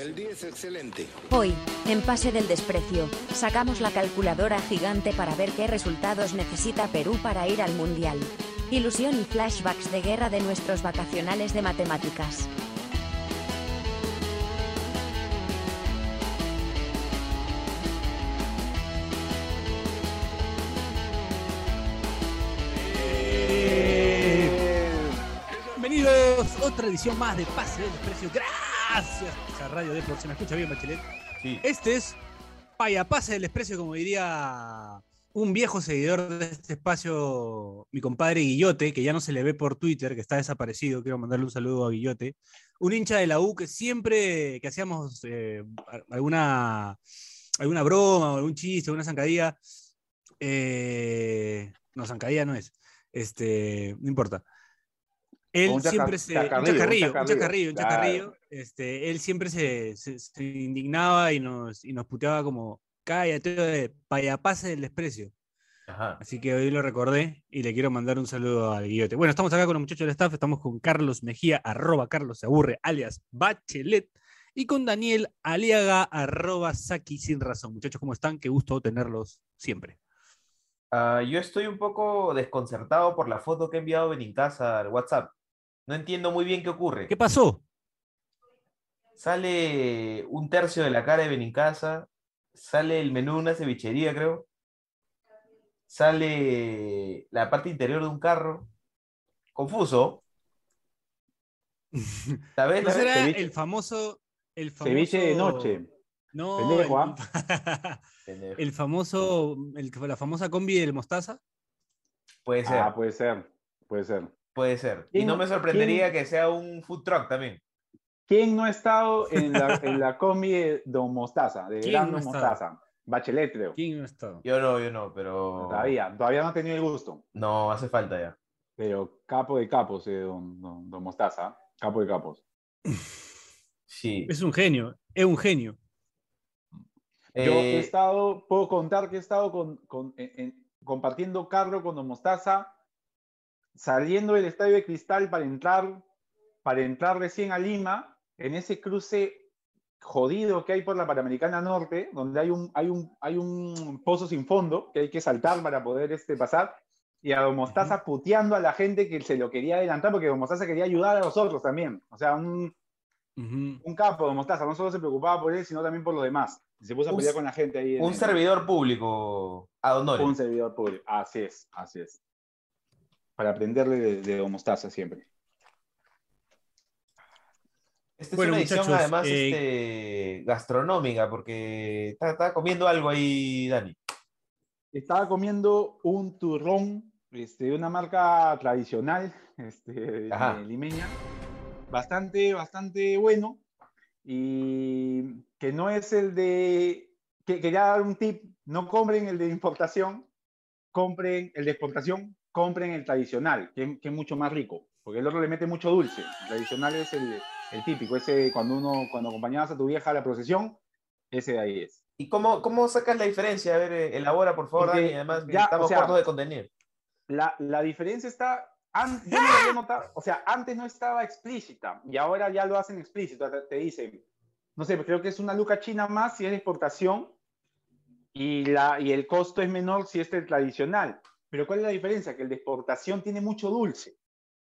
El día es excelente. Hoy, en Pase del Desprecio, sacamos la calculadora gigante para ver qué resultados necesita Perú para ir al Mundial. Ilusión y flashbacks de guerra de nuestros vacacionales de matemáticas. Bienvenidos, otra edición más de Pase del Desprecio. Gracias a Radio Depor. ¿Se me escucha bien, Bachelet? Sí. Este es Paya Pase del Desprecio, como diría un viejo seguidor de este espacio, mi compadre Guillote, que ya no se le ve por Twitter, que está desaparecido. Quiero mandarle un saludo a Guillote. Un hincha de la U que siempre que hacíamos eh, alguna, alguna broma algún chiste, alguna zancadilla, eh, no, zancadilla no es, este, no importa. Él Un siempre se. chacarrillo, un un chacarrillo, un claro. Este, él siempre se, se- se indignaba y nos, y nos puteaba como, cállate, de payapase del desprecio. Ajá. Así que hoy lo recordé y le quiero mandar un saludo al guillote. Bueno, estamos acá con los muchachos del staff, estamos con Carlos Mejía, arroba Carlos se aburre, alias Bachelet, y con Daniel Aliaga, arroba Saki sin razón. Muchachos, ¿cómo están? Qué gusto tenerlos siempre. Ah, yo estoy un poco desconcertado por la foto que ha enviado Benincasa al WhatsApp. No entiendo muy bien qué ocurre. ¿Qué pasó? Sale un tercio de la cara de Benincasa, sale el menú de una cevichería, creo. Sale la parte interior de un carro. Confuso. ¿La ves? ¿No será ceviche. el famoso... El famoso... Ceviche de noche. No, Pendejo, el- ¿ah? Pendejo. el famoso, el, la famosa combi del mostaza. Puede ser, Ah, puede ser. Puede ser. Puede ser. Y ¿Quién no me sorprendería que sea un food truck también. ¿Quién no ha estado en la, en la combi de Don Mostaza? De ¿Quién Gran no ha Don estado? Mostaza. Bachelet, creo. ¿Quién no ha estado? Yo no, yo no, pero. Todavía. Todavía no ha tenido el gusto. No, hace falta ya. Pero capo de capos, eh, don, don, don Mostaza. Capo de capos. Sí. Es un genio, es un genio. Yo Eh, he estado, puedo contar que he estado con, con- en- en- compartiendo carro con Don Mostaza, saliendo del Estadio de Cristal para entrar, para entrar recién a Lima, en ese cruce jodido que hay por la Panamericana Norte, donde hay un, hay un, hay un pozo sin fondo que hay que saltar para poder este, pasar, y a Don Mostaza puteando a la gente que se lo quería adelantar, porque Don Mostaza quería ayudar a los otros también. O sea, un, Ujú. un capo Don Mostaza, no solo se preocupaba por él, sino también por los demás. Se puso a pelear con la gente ahí. un el- servidor público, Adonore. un servidor público. Así es, así es. Para aprenderle de, de siempre. Esta Bueno, es una edición además eh, este, gastronómica, porque está, está comiendo algo ahí, Dani. Estaba comiendo un turrón este, de una marca tradicional este, limeña. Bastante, bastante bueno. Y que no es el de. Que, quería dar un tip: no compren el de importación, compren el de exportación, compren el tradicional, que, que es mucho más rico. Porque el otro le mete mucho dulce. El tradicional es el, el típico, ese cuando uno, cuando acompañabas a tu vieja a la procesión, ese de ahí es. ¿Y cómo, cómo sacas la diferencia? A ver, eh, elabora, por favor, Porque Dani. Además, ya, estamos o sea, cortos de contenido. La, la diferencia está, an- yo no notado, o sea, antes no estaba explícita y ahora ya lo hacen explícito, te, te dicen, no sé, creo que es una luca china más si es de exportación y, la, y el costo es menor si es el tradicional. Pero ¿cuál es la diferencia? Que el de exportación tiene mucho dulce.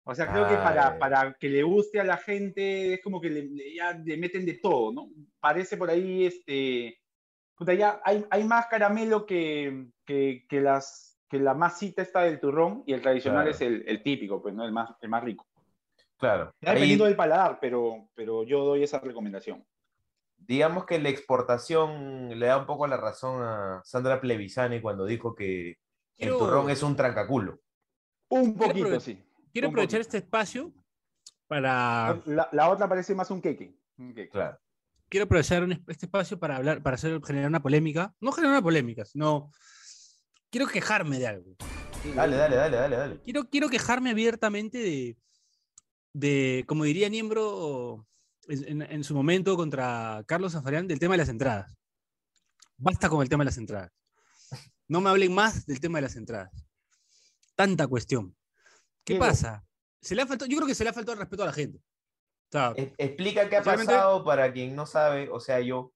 O sea, creo que Ah, para, para que le guste a la gente es como que le, ya le meten de todo, ¿no? Parece por ahí, este, puta, ya hay, hay más caramelo que, que, que las, que la masita está del turrón y el tradicional Claro. es el, el típico, pues, ¿no? El más, el más rico. Claro. Ya Ahí, dependiendo del paladar, pero, pero yo doy esa recomendación. digamos que la exportación le da un poco la razón a Sandra Plevisani cuando dijo que el turrón es un trancaculo. Un poquito, sí. Quiero aprovechar poquito. este espacio para. La, la otra parece más un queque. un queque. Claro. Quiero aprovechar un este espacio para hablar, para hacer, generar una polémica. No generar una polémica, sino. Quiero quejarme de algo. Dale, dale, dale, dale, dale. Quiero, quiero quejarme abiertamente de, de, como diría Niembro en, en- en su momento contra Carlos Zafarian, del tema de las entradas. Basta con el tema de las entradas. No me hablen más del tema de las entradas. Tanta cuestión. ¿Qué pasa? Se le ha faltado, yo creo que se le ha faltado el respeto a la gente. O sea, E- Explica qué ha pasado para quien no sabe, o sea, yo,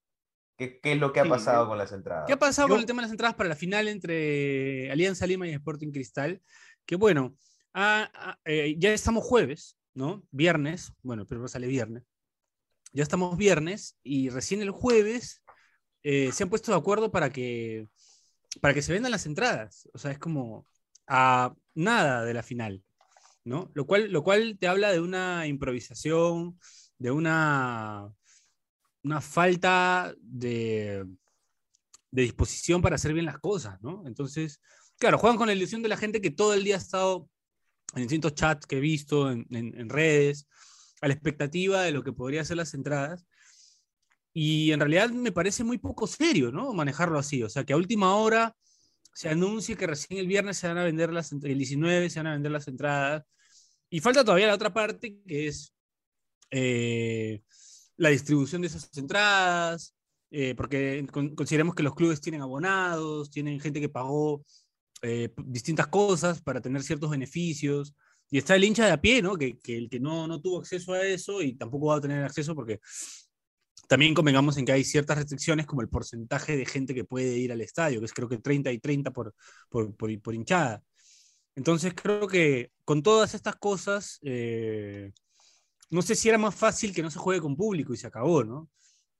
qué, qué es lo que ha Sí, pasado con las entradas. ¿Qué ha pasado Yo- con el tema de las entradas para la final entre Alianza Lima y Sporting Cristal? Que bueno, ah, ah, eh, ya estamos jueves, ¿no? Viernes, bueno, pero sale viernes. Ya estamos viernes y recién el jueves eh, se han puesto de acuerdo para que, para que se vendan las entradas. O sea, es como a nada de la final, ¿no? Lo cual, lo cual te habla de una improvisación, de una, una falta de, de disposición para hacer bien las cosas, ¿no? Entonces, claro, juegan con la ilusión de la gente que todo el día ha estado en distintos chats que he visto, en, en- redes, a la expectativa de lo que podría ser las entradas. Y en realidad me parece muy poco serio, ¿no? Manejarlo así. O sea, que a última hora se anuncie que recién el viernes se van a vender las, el 19 se van a vender las entradas. Y falta todavía la otra parte, que es eh, la distribución de esas entradas, eh, porque con- consideremos que los clubes tienen abonados, tienen gente que pagó eh, distintas cosas para tener ciertos beneficios. Y está el hincha de a pie, ¿no? Que, que el que no, no tuvo acceso a eso y tampoco va a tener acceso porque también convengamos en que hay ciertas restricciones como el porcentaje de gente que puede ir al estadio, que es creo que 30 y 30 por, por, por, por hinchada. Entonces creo que con todas estas cosas, eh, no sé si era más fácil que no se juegue con público y se acabó, ¿no?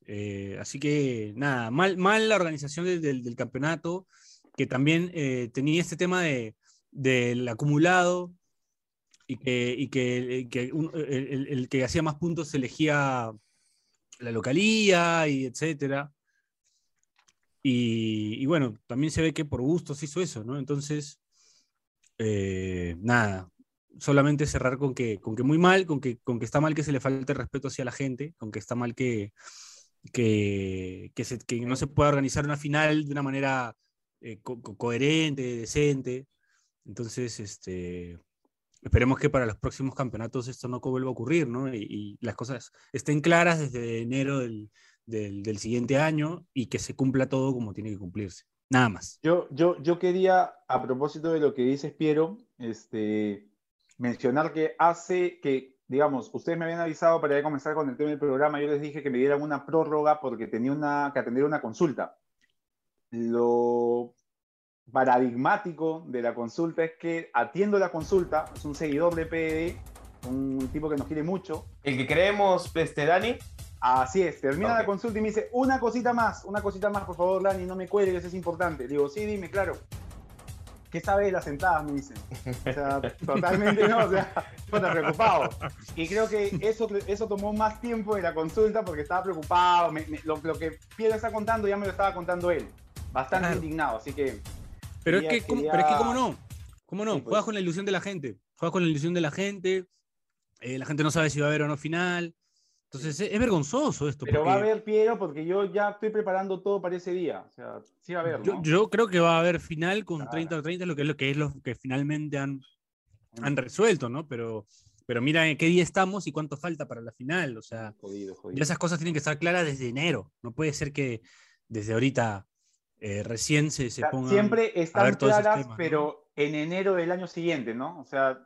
Eh, así que nada, mal, mal la organización del, del- del campeonato, que también eh, tenía este tema de, del acumulado y que, y que, y que un- el, el- que hacía más puntos elegía la localía y etcétera. Y, y bueno, también se ve que por gusto se hizo eso, ¿no? Entonces, eh, nada, solamente cerrar con que, con que muy mal, con que, con que está mal que se le falte respeto hacia la gente, con que está mal que, que, que, se- que no se pueda organizar una final de una manera eh, co- coherente, decente. Entonces, este, esperemos que para los próximos campeonatos esto no vuelva a ocurrir, ¿no? Y, y las cosas estén claras desde enero del, del- siguiente año y que se cumpla todo como tiene que cumplirse. Nada más. Yo, yo, yo quería, a propósito de lo que dices, Piero, este, mencionar que hace que, digamos, ustedes me habían avisado para ya comenzar con el tema del programa, yo les dije que me dieran una prórroga porque tenía una, que atender una consulta. Lo paradigmático de la consulta es que atiendo la consulta, es un seguidor de PD, un tipo que nos quiere mucho, El que creemos, este, Dani, Así es, termina la consulta y me dice, una cosita más, una cosita más, por favor, Dani, no me cuelgues, es importante. Digo, sí, dime, claro. ¿Qué sabe de las entradas? Me dicen. O sea, totalmente no, o sea, puta, preocupado. Y creo que eso, eso tomó más tiempo de la consulta porque estaba preocupado. me- me- lo, lo que Piero está contando ya me lo estaba contando él. Bastante Claro. indignado, así que Pero, es que, ¿cómo, quería- pero es que, ¿cómo no? ¿Cómo no? Sí, pues. Juegas con la ilusión de la gente. Juegas con la ilusión de la gente. eh, la gente no sabe si va a haber o no final. Entonces, es, es vergonzoso esto. Pero va a porque haber, Piero, porque yo ya estoy preparando todo para ese día. O sea, sí va a haber, yo, ¿no? yo creo que va a haber final con Claro. 30 o 30, lo que es lo que, es lo que finalmente han, han resuelto, ¿no? Pero, pero mira en qué día estamos y cuánto falta para la final. O sea, Jodido, jodido. esas cosas tienen que estar claras desde enero. No puede ser que desde ahorita eh, recién se, se pongan. siempre están ver todos esos claras, temas, ¿no? pero en enero del año siguiente, ¿no? O sea,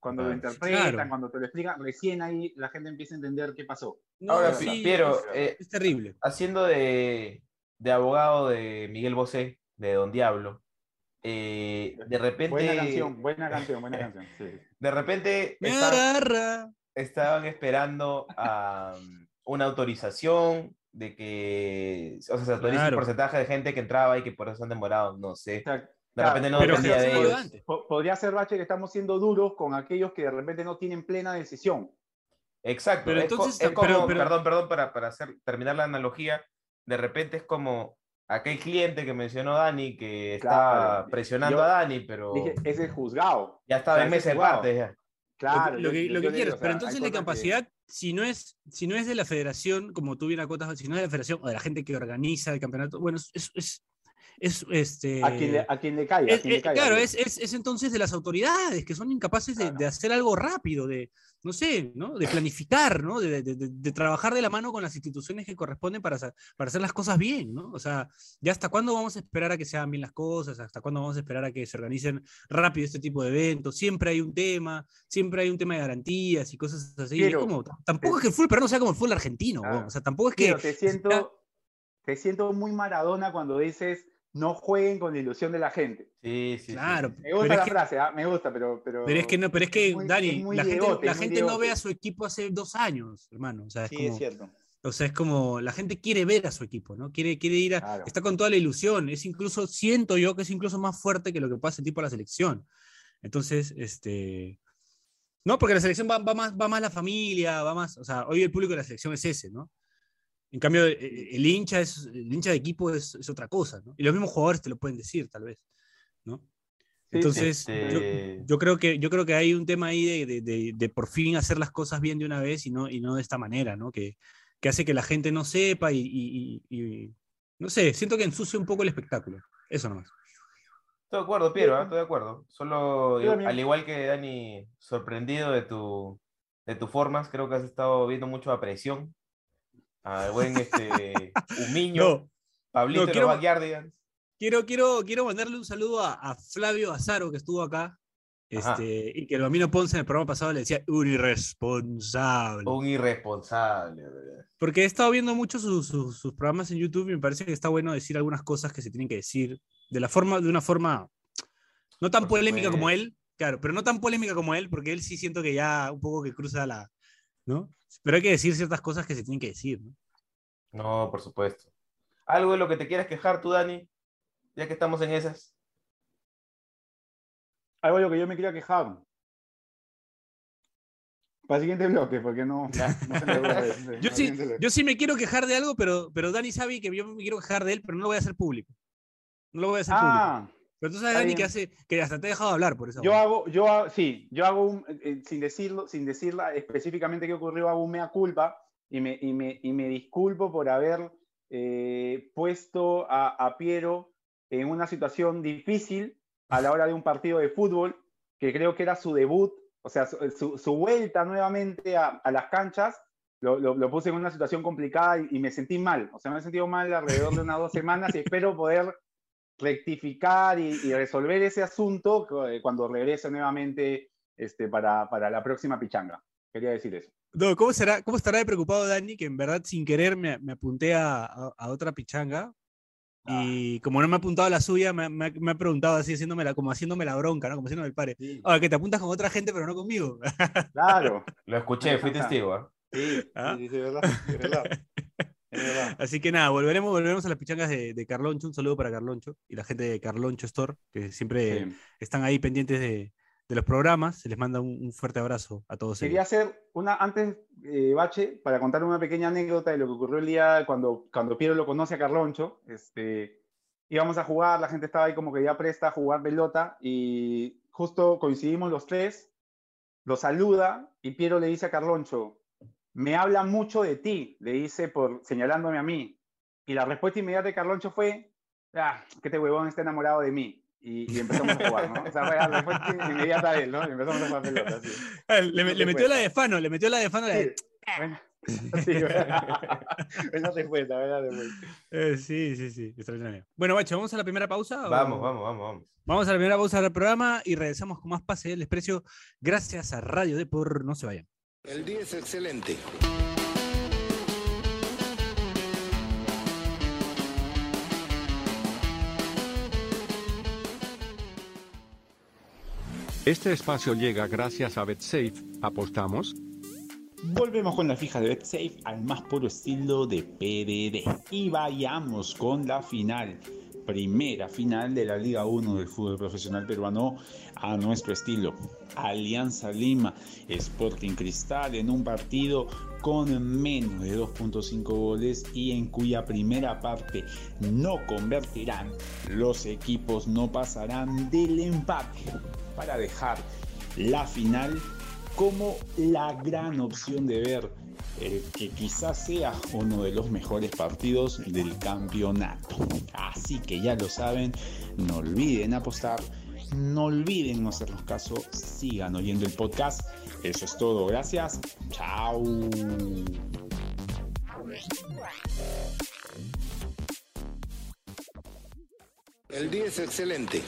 cuando lo Ah, interpretan, claro. cuando te lo explican, recién ahí la gente empieza a entender qué pasó. No, Ahora, sí, Piero, es- eh, es terrible. haciendo de, de abogado de Miguel Bosé, de Don Diablo, eh, de repente, Buena canción, buena canción, buena canción. sí. de repente Me esta- agarra. estaban esperando a, una autorización de que, o sea, se autoriza Claro. un porcentaje de gente que entraba y que por eso han demorado, no sé. De claro, repente no Pero dependía de se ellos. lo podría ser, Bache, que estamos siendo duros con aquellos que de repente no tienen plena decisión. Exacto. Pero es, co- entonces, es como, pero- pero- perdón, perdón, para, para hacer, terminar la analogía, de repente es como aquel cliente que mencionó Dani que estaba Claro. presionando Yo a Dani, pero Dije, es el juzgado. ya estaba en ese mesa de juzgado. parte ya. Claro. lo, yo- que, lo que quieras. digo, o sea, pero entonces la cosas que- capacidad, si, no es, si no es de la federación, como tú bien acotas, si no es de la federación o de la gente que organiza el campeonato, bueno, es, es- es- es este. A quien le, a quien le caiga. a es- quien le es- caiga. claro, es, es- es entonces de las autoridades que son incapaces de, Claro. de hacer algo rápido, de, no sé, ¿no? De planificar, ¿no? De, de- de- trabajar de la mano con las instituciones que corresponden para, hacer- para hacer las cosas bien, ¿no? O sea, ¿ya hasta cuándo vamos a esperar a que se hagan bien las cosas? ¿Hasta cuándo vamos a esperar a que se organicen rápido este tipo de eventos? Siempre hay un tema, siempre hay un tema de garantías y cosas así. es Pero- como, tampoco es que el fútbol peruano sea como el fútbol argentino, Claro. weón. o sea, tampoco es que... Pero te siento, te siento muy Maradona cuando dices no jueguen con la ilusión de la gente. Sí, sí, sí. Claro, Me pero gusta es la que- frase, ¿ah? me gusta, pero, pero. Pero es que no, pero es que, muy- Dani, es la gente, la es gente no ve a su equipo hace dos años, hermano. O sea, es Sí, como, es cierto. o sea, es como la gente quiere ver a su equipo, ¿no? Quiere, quiere ir a. Claro. Está con toda la ilusión. Es incluso, siento yo que es incluso más fuerte que lo que pasa tipo a la selección. Entonces, este. No, porque la selección va, va más, va más la familia, va más. O sea, hoy el público de la selección es ese, ¿no? En cambio, eh, eh, el hincha, es, el hincha de equipo es, es otra cosa, ¿no? Y los mismos jugadores te lo pueden decir, tal vez, ¿no? Entonces, Este- yo, yo creo que, yo creo que hay un tema ahí de, de- de- de por fin hacer las cosas bien de una vez y no, y no de esta manera, ¿no? Que, que hace que la gente no sepa y, y- y- y- no sé, siento que ensucia un poco el espectáculo. Eso nomás. Estoy de acuerdo, Piero, ¿eh? estoy de acuerdo. Solo, al igual que Dani, sorprendido de tu, de tus formas, creo que has estado viendo mucho a presión. Al buen este, Humiño, No, Pablito no, quiero- quiero, quiero, quiero mandarle un saludo a, a Flavio Azaro, que estuvo acá, este, y que el Bambino Ponce en el programa pasado le decía un irresponsable. Un irresponsable. ¿verdad? Porque he estado viendo mucho sus, sus- sus programas en YouTube y me parece que está bueno decir algunas cosas que se tienen que decir de la forma, de una forma no tan Por polémica como él, claro, pero no tan polémica como él, porque él sí siento que ya un poco que cruza la, ¿no? Pero hay que decir ciertas cosas que se tienen que decir, ¿no? No, por supuesto. ¿Algo de lo que te quieras quejar tú, Dani? Ya que estamos en esas. Algo de lo que yo me quería quejar. Para el siguiente bloque, porque no. no se me. Yo sí, yo sí me quiero quejar de algo, pero, pero Dani sabe que yo me quiero quejar de él, pero no lo voy a hacer público. No lo voy a hacer público. Pero tú sabes, Dani, que, hace, que hasta te he dejado hablar por eso. yo hago, yo hago- sí, yo hago un, eh, eh, sin decirlo, sin decirla específicamente qué ocurrió, hago un mea culpa y me, y me, y me disculpo por haber eh, puesto a, a Piero en una situación difícil a la hora de un partido de fútbol, que creo que era su debut, o sea, su, su- su vuelta nuevamente a, a las canchas, lo, lo- lo puse en una situación complicada y, y me sentí mal, o sea, me he sentido mal alrededor de unas dos semanas y espero poder rectificar y, y resolver ese asunto eh, cuando regrese nuevamente este, para, para la próxima pichanga. Quería decir eso. No, ¿cómo, será, ¿Cómo estará de preocupado Dani que en verdad sin querer me, me apunté a, a- a otra pichanga? Ah. Y como no me ha apuntado a la suya, me, me ha- me ha preguntado así, haciéndome la, como haciéndome la bronca, ¿no? Como haciéndome el pare. Ahora que te apuntas con otra gente, pero no conmigo. Claro. Lo escuché, fui testigo. ¿ah? Sí, ¿Ah? sí, sí, es verdad. Es verdad. Así que nada, volveremos, volveremos a las pichangas de, de Carloncho. Un saludo para Carloncho y la gente de Carloncho Store, que siempre Sí. están ahí pendientes de, de los programas. Se les manda un, un fuerte abrazo a todos Quería ellos. hacer una, antes, eh, Bache, para contar una pequeña anécdota de lo que ocurrió el día cuando, cuando Piero lo conoce a Carloncho. Este, íbamos a jugar, la gente estaba ahí como que ya presta a jugar pelota y justo coincidimos los tres, lo saluda y Piero le dice a Carloncho, me habla mucho de ti, le dice por señalándome a mí. Y la respuesta inmediata de Carloncho fue, ah, que este huevón está enamorado de mí. Y, y empezamos a jugar, ¿no? O sea, fue la respuesta inmediata de él, ¿no? Y empezamos a jugar pelota. sí. Ah, le, le metió la cuesta. de Fano, le metió la de Fano. la de- Sí, bueno, sí, buena respuesta, buena respuesta. Eh, sí, sí, sí, extraordinario. Bueno, Bacho, ¿vamos a la primera pausa? o- Vamos, vamos, vamos, vamos. Vamos a la primera pausa del programa y regresamos con más pase del desprecio gracias a Radio Depor. No se vayan. El día es excelente. Este espacio llega gracias a BetSafe. ¿Apostamos? Volvemos con la fija de BetSafe al más puro estilo de PDD. Y vayamos con la final. Primera final de la Liga 1 del fútbol profesional peruano a nuestro estilo. Alianza Lima, Sporting Cristal en un partido con menos de 2.5 goles y en cuya primera parte no convertirán. Los equipos no pasarán del empate para dejar la final como la gran opción de ver el que quizás sea uno de los mejores partidos del campeonato. Así que ya lo saben, no olviden apostar, no olviden no hacernos caso, sigan oyendo el podcast. Eso es todo, gracias, chao. El día es excelente.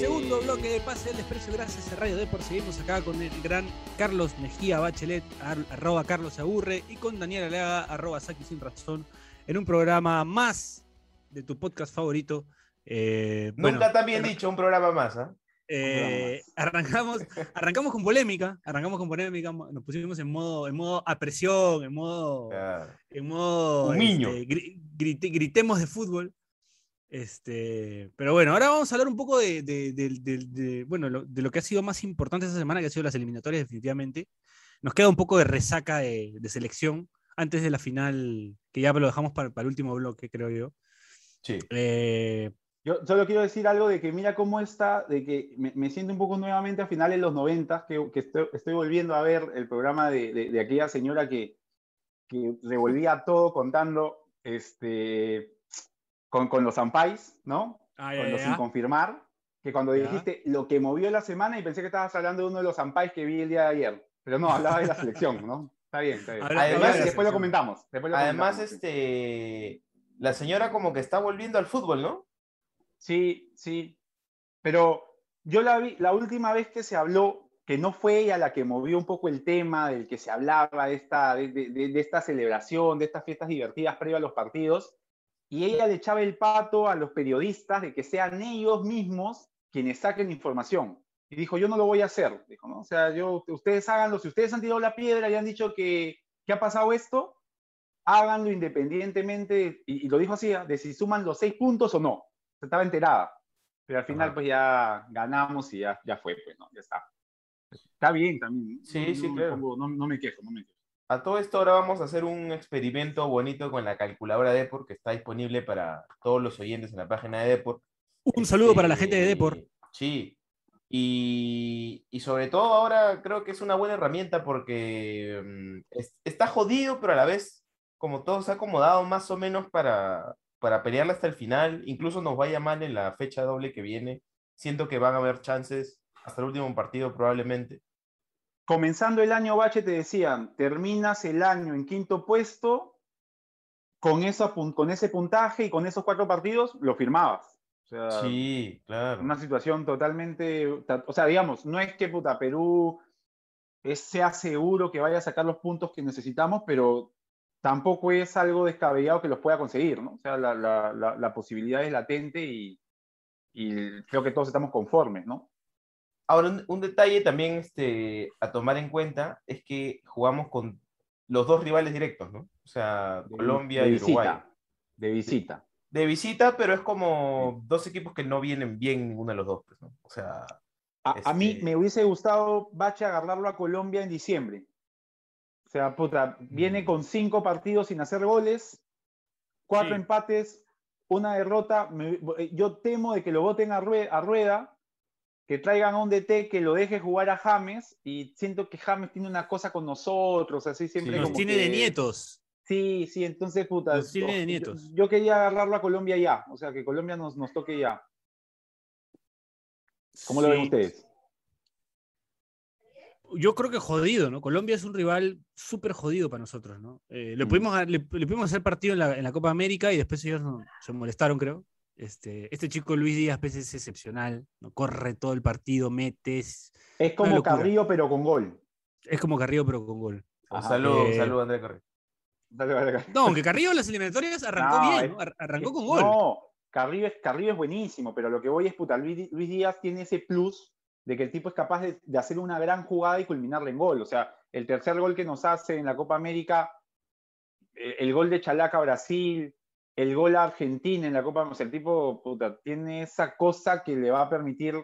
Segundo bloque de pase del desprecio gracias a Radio Depor. Seguimos acá con el gran Carlos Mejía Bachelet, ar- arroba Carlos aburre, y con Daniel Aleaga, arroba Saki sin razón, en un programa más de tu podcast favorito. Eh, bueno, Nunca tan bien dicho un programa más, ¿ah? eh, arrancamos, arrancamos con polémica, arrancamos con polémica, nos pusimos en modo, en modo apresión, en modo en modo Un niño. este, gri- grite- gritemos de fútbol. Este, pero bueno, ahora vamos a hablar un poco de, de- de- de- bueno, lo, de lo que ha sido más importante esta semana, que ha sido las eliminatorias, definitivamente. Nos queda un poco de resaca de, selección antes de la final, que ya lo dejamos para, para el último bloque, creo yo. Sí. Eh, Yo solo quiero decir algo de que mira cómo está, de que me, me siento un poco nuevamente a finales de los 90, que, que estoy, estoy volviendo a ver el programa de aquella señora que, que revolvía todo contando este, con, con los Ampais, ¿no? ah, Con ya, los ya. sin confirmar, que cuando Ya. dijiste lo que movió la semana y pensé que estabas hablando de uno de los Ampais que vi el día de ayer, pero no, hablaba de la selección, ¿no? Está bien, está bien. Además, Después- de la después lo comentamos. después lo Además, comentamos, este, la señora como que está volviendo al fútbol, ¿no? Sí, sí. Pero yo la vi, la última vez que se habló, que no fue ella la que movió un poco el tema del que se hablaba de esta, de, de- de- de esta celebración, de estas fiestas divertidas previo a los partidos, y ella le echaba el pato a los periodistas de que sean ellos mismos quienes saquen información. Y dijo, yo no lo voy a hacer. Dijo, ¿no? O sea, yo, ustedes háganlo. Si ustedes han tirado la piedra y han dicho que, que ha pasado esto, háganlo independientemente, y, y lo dijo así, de si suman los seis puntos o no. Se estaba enterada. Pero al final, Ajá. pues ya ganamos y ya, ya fue, pues, ¿no? Ya está. Está bien también. Sí, No- sí, no claro. no, no me quejo, no me quejo. A todo esto ahora vamos a hacer un experimento bonito con la calculadora Depor que está disponible para todos los oyentes en la página de Depor. Un saludo para la gente de Este, Depor. Sí. Y, y sobre todo ahora creo que es una buena herramienta porque mm, es- está jodido, pero a la vez, como todo se ha acomodado más o menos para, para pelearla hasta el final, incluso nos vaya mal en la fecha doble que viene. Siento que van a haber chances hasta el último partido probablemente. Comenzando el año, Bache, te decían, terminas el año en quinto puesto, con, esa, con ese puntaje y con esos cuatro partidos, lo firmabas. O sea, Sí, claro. una situación totalmente, o sea, digamos, no es que puta Perú es- sea seguro que vaya a sacar los puntos que necesitamos, pero tampoco es algo descabellado que los pueda conseguir, ¿no? O sea, la, la- la- la posibilidad es latente y, y creo que todos estamos conformes, ¿no? Ahora, un, un detalle también este, a tomar en cuenta es que jugamos con los dos rivales directos, ¿no? O sea, De- Colombia de y Uruguay. De visita. De visita, pero es como dos equipos que no vienen bien ninguno de los dos, pues, ¿no? O sea, A, a mí Este- me hubiese gustado, Bache, agarrarlo a Colombia en diciembre. O sea, puta, viene Mm. con cinco partidos sin hacer goles, cuatro Sí. empates, una derrota. Me- eh, yo temo de que lo voten a Rueda, que traigan a un DT que lo deje jugar a James, y siento que James tiene una cosa con nosotros, así siempre Sí. Nos como tiene que- de nietos. Sí, sí, entonces, puta. Nos tiene de yo- nietos. Yo, quería agarrarlo a Colombia ya, o sea, que Colombia nos, nos toque ya. ¿Cómo lo ven ustedes? Yo creo que jodido, ¿no? Colombia es un rival súper jodido para nosotros, ¿no? Eh, le, Mm. pudimos, le, le pudimos hacer partido en la, en la Copa América y después ellos no- se molestaron, creo. Este, este chico Luis Díaz pues, es excepcional, ¿no? corre todo el partido, metes. Es como. Carrillo, pero con gol. Es como Carrillo, pero con gol. un saludo, un Eh, saludo, André Correa. Dale, dale, dale. No, aunque Carrillo en las eliminatorias arrancó No, bien, es- ¿no? Ar- arrancó con gol. No, Carrillo es, Carrillo es buenísimo, pero lo que voy es, puta, Luis, Díaz tiene ese plus de que el tipo es capaz de, de hacer una gran jugada y culminarla en gol. O sea, el tercer gol que nos hace en la Copa América, eh, el gol de Chalaca a Brasil, el gol a Argentina en la Copa, o sea, el tipo, puta, tiene esa cosa que le va a permitir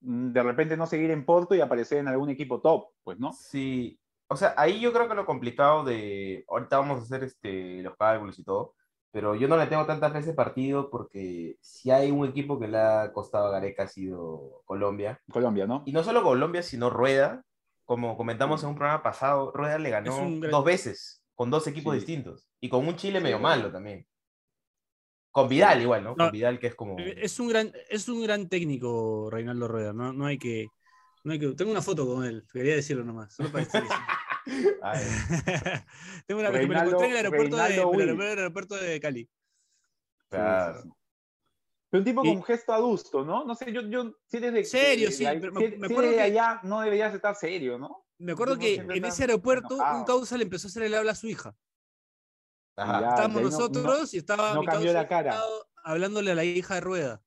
mm, de repente no seguir en Porto y aparecer en algún equipo top, pues, ¿no? Sí, o sea, ahí yo creo que lo complicado de, ahorita vamos a hacer este, los cálculos y todo, pero yo no le tengo tanta fe a ese partido porque si hay un equipo que le ha costado a Gareca ha sido Colombia. Colombia, ¿no? Y no solo Colombia, sino Rueda. Como comentamos en un programa pasado, Rueda le ganó gran- dos veces con dos equipos Sí. distintos y con un Chile medio malo también. Con Vidal igual, ¿no? No, Con Vidal que es como... Eh, Es un gran, es un gran técnico, Reinaldo Rueda. No, no hay que. No hay que. Tengo una foto con él, quería decirlo nomás. Solo para decir Tengo una que me Reinaldo- encontré en el aeropuerto, de, Reinaldo en el aeropuerto de Cali. claro. Sí, sí, sí. Pero un tipo Y- con gesto adusto, ¿no? No sé, yo, yo si eres de, Serio, sí, ahí- pero me- si- me acuerdo de que- allá no deberías estar serio, ¿no? Me acuerdo que en ese aeropuerto enojado. un causa le empezó a hacer el habla a su hija. Ajá. Ya, Estábamos no- nosotros y estaba no mi cambió causa la cara. sentado hablándole a la hija de Rueda.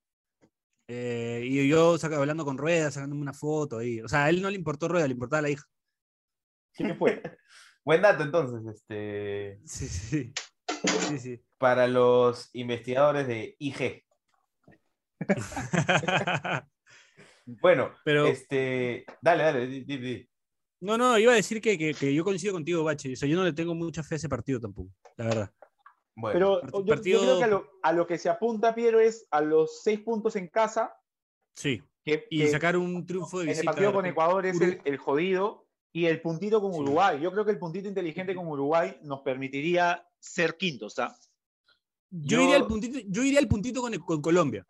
Eh, y yo saca- hablando con Rueda, sacándome una foto ahí. O sea, a él no le importó Rueda, le importaba la hija. ¿Quién fue? Buen dato entonces, este, Sí, sí. Sí, sí. para los investigadores de IG. Bueno, Pero- este, dale, dale, di, di, di. No, no, iba a decir que, que- que yo coincido contigo, Bache. O sea, yo no le tengo mucha fe a ese partido tampoco, la verdad. Bueno, Pero Part- yo, creo que a lo, a lo que se apunta, Piero, es a los seis puntos en casa. Sí. Que, Y que sacar un triunfo de en el visita. partido con Ecuador es el, jodido. Y el puntito con Sí. Uruguay. Yo creo que el puntito inteligente con Uruguay nos permitiría ser quintos. ¿ah? Yo, Yo- iría al puntito, yo iría al puntito con, con Colombia.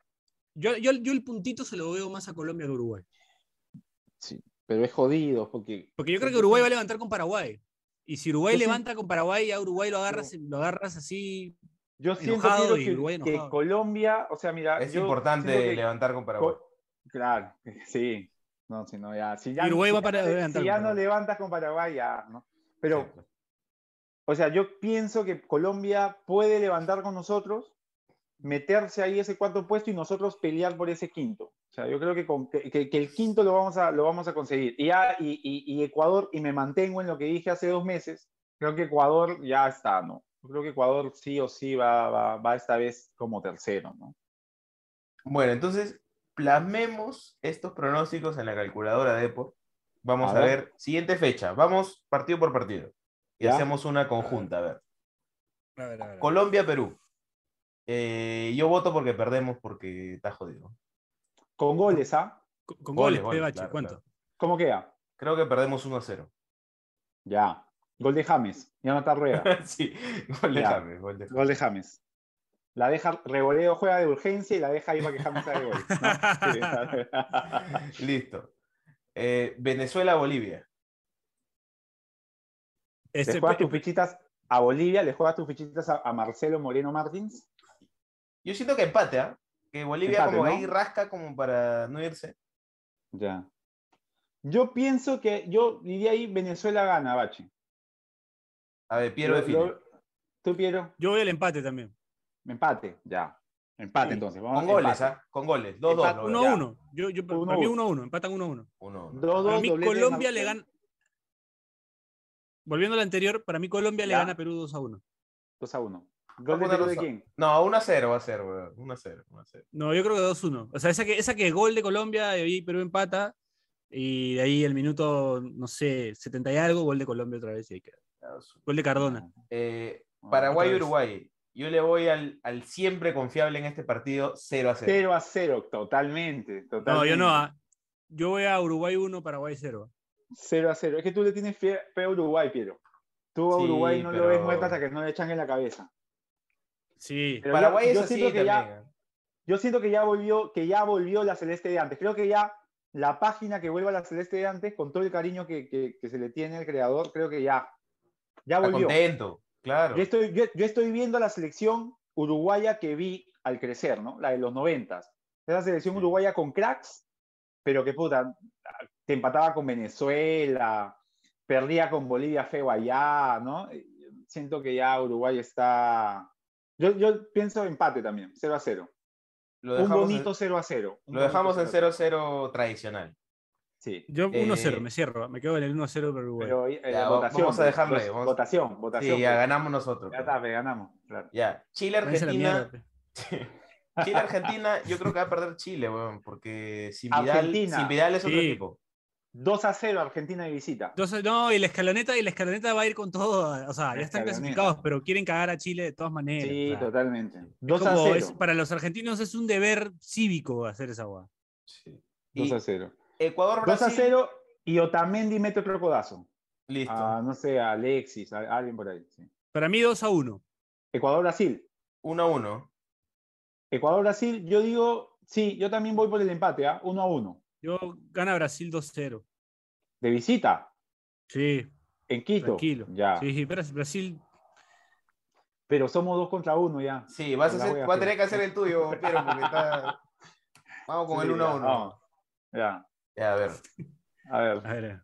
Yo, yo, yo el puntito se lo veo más a Colombia que a Uruguay. Sí, pero es jodido porque. Porque yo creo que Uruguay va a levantar con Paraguay. Y si Uruguay Yo sí- levanta con Paraguay, ya Uruguay lo agarras, lo agarras así. Yo siento enojado Piero, y que, Uruguay que. Colombia, o sea, mira. es yo importante que levantar con Paraguay. Claro, sí. No, si no, ya. Si ya, Uruguay si va para levantar si ya no levantas con Paraguay, ya, ¿no? Pero, o sea, yo pienso que Colombia puede levantar con nosotros, meterse ahí ese cuarto puesto y nosotros pelear por ese quinto. O sea, yo creo que, con- que, el quinto lo vamos a, lo vamos a conseguir. Y, ya, y, y- y Ecuador, y me mantengo en lo que dije hace dos meses, creo que Ecuador ya está, ¿no? Yo creo que Ecuador sí o sí va, va, va esta vez como tercero, ¿no? Bueno, entonces plasmemos estos pronósticos en la calculadora de Depor. Vamos A a, ver. ver. siguiente fecha. Vamos partido por partido. Y Ya. hacemos una conjunta, a ver. A ver, a ver. Colombia-Perú. Eh, yo voto porque perdemos porque está jodido. Con goles, ¿ah? Con, con Goles, goles, claro, ¿cuánto? claro. ¿Cómo queda? Creo que perdemos 1-0. Ya. Gol de James. Ya no está rueda. sí, gol de. James, gol de James. Gol de James. La deja, Reboleo juega de urgencia y la deja ahí para que James haga gol. ¿no? Sí. Listo. Eh, Venezuela-Bolivia. Le Este, juegas pe- tus fichitas a Bolivia, le juegas tus fichitas a, a Marcelo Moreno Martins. Yo siento que empate, ¿ah? Que Bolivia Empate, como ¿no? ahí rasca como para no irse. Ya. Yo pienso que yo diría ahí Venezuela gana, Bachi. A ver, Piero define. ¿Tú, Piero? Yo voy al empate también. Empate, ya. Empate Sí, entonces. Vamos, Con goles, empate. ¿ah? Con goles. 2-2. Empate, lo Uno veo. a ya. uno. Yo, yo, Uno para mí a uno a uno. Empatan uno a uno. Uno, uno. Dos, Para dos, mí Colombia le gana. Volviendo al anterior, para mí Colombia le Ya. gana a Perú 2 a 1. 2 a 1. A ¿Gol de de a- quién? No, 1-0 va a ser, weón. 1-0. 1-0. No, yo creo que 2-1. O sea, esa que, esa que gol de Colombia, ahí Perú empata. Y de ahí el minuto, no sé, 70 y algo, gol de Colombia otra vez. Y ahí queda. Gol de Cardona. Eh, Ah, Paraguay-Uruguay. Yo le voy al, al siempre confiable en este partido 0 a 0. 0 a 0, totalmente. totalmente. No, yo no. ah. Yo voy a Uruguay 1, Paraguay 0. 0 a 0. Es que tú le tienes fe, fe a Uruguay, Piero. Tú a Sí, Uruguay no lo pero- ves muerto hasta que no le echan en la cabeza. Sí. Pero Paraguay yo, es así siento que ya, ¿eh? yo siento que ya volvió, que ya volvió la celeste de antes. Creo que ya la página que vuelva a la celeste de antes, con todo el cariño que, que- que se le tiene al creador, creo que ya, ya Está volvió. contento, claro. Yo estoy, yo, yo estoy viendo la selección uruguaya que vi al crecer, ¿no? La de los noventas. Esa selección Sí. uruguaya con cracks, pero que puta, te empataba con Venezuela, perdía con Bolivia feo allá, ¿no? Siento que ya Uruguay está. Yo, yo pienso empate también, 0 a 0. Lo Un bonito en, 0 a 0. un lo dejamos en bonito 0 a 0-0 tradicional. Sí. Yo 1-0, Eh, me cierro. Me quedo en el 1-0 para Uruguay. Pero eh, Ya, votación. vamos a dejarlo pues, ahí, vamos- Votación, votación. Sí, ya pues. ganamos nosotros. Ya está, pues, ganamos. Claro. Ya, Váyanse a la Chile-Argentina. mierda, pe. Chile-Argentina, yo creo que va a perder Chile, weón, porque sin Vidal, Argentina. sin Vidal es otro Sí. equipo. 2 a 0 Argentina de visita. No, y la escaloneta, y la escaloneta va a ir con todo. O sea, La ya están escaloneta. clasificados, pero quieren cagar a Chile de todas maneras. Sí, o sea, totalmente. es 2 a como- 0. es- para los argentinos es un deber cívico hacer esa agua. Sí. 2 Y a 0. Ecuador, 2 a Brasil. 0 y Otamendi mete otro codazo. Listo. A, no sé, a Alexis, a alguien por ahí. sí. Para mí 2 a 1. Ecuador-Brasil. 1 a 1. Ecuador-Brasil, yo digo, sí, yo también voy por el empate, ¿ah? 1 a 1. Yo gana Brasil 2-0. De visita, Sí, en Quito. tranquilo. Ya. Sí, Bras- Brasil. Pero somos 2 contra 1 ya. Sí, vas a, hacer, a vas a tener que hacer el tuyo, Piero, porque está. Vamos con Sí, el 1 a ya, 1. vamos. Ya. Ya, a ver. A ver. A ver.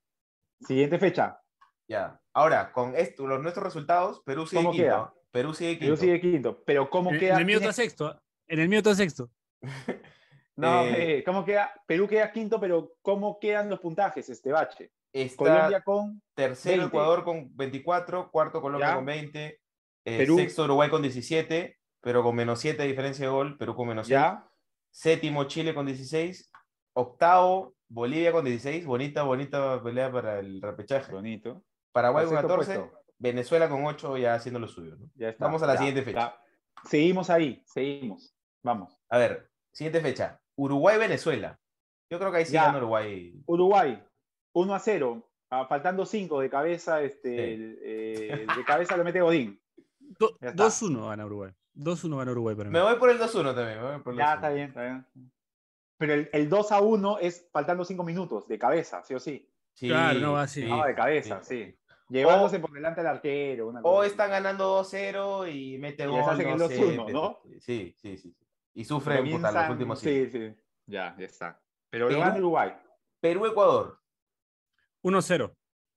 Siguiente fecha. Ya. Ahora, con esto, los nuestros resultados, Perú sigue ¿Cómo quinto. queda? Perú sigue quinto. Perú sigue quinto. Pero ¿cómo En, queda? en el mío ¿Quién está es- sexto. En el mío está sexto. No, Eh, eh, ¿cómo queda? Perú queda quinto, pero ¿cómo quedan los puntajes, este bache? Está Colombia con tercero 20. Ecuador con 24, cuarto Colombia Ya. con 20, eh, Perú. sexto Uruguay con 17, pero con menos 7 de diferencia de gol, Perú con menos 6. ya. Séptimo Chile con 16, octavo Bolivia con 16, bonita, bonita pelea para el repechaje. Bonito. Paraguay con sexto 14, puesto. Venezuela con 8 ya haciendo lo suyo. ¿no? Ya está. Vamos a la Ya, siguiente fecha. ya. Seguimos ahí, seguimos. Vamos. A ver, siguiente fecha. Uruguay-Venezuela. Yo creo que ahí sí Ya. gana Uruguay. Uruguay, 1 a 0. ah, faltando 5 de cabeza, este, Sí. el, eh, de cabeza lo mete Godín. Do- Ya está. 2-1 gana Uruguay. 2-1 gana Uruguay para mí. Me voy por el 2-1 también. me voy por el Ya 2-1. está bien, está bien. Pero el, el 2 a 1 es faltando 5 minutos, de cabeza, sí o sí. Sí, Claro, no va así. sí, No, de cabeza, sí. sí. Llevándose por delante al arquero. Una O están ganando 2-0 y mete Y gol. les hacen el no sé, 2-1, pero- ¿no? Sí, sí, sí. Y sufren puta, los últimos Sí, sí. Ya, ya está. Pero lo Perú. gana Uruguay. Perú-Ecuador. 1-0.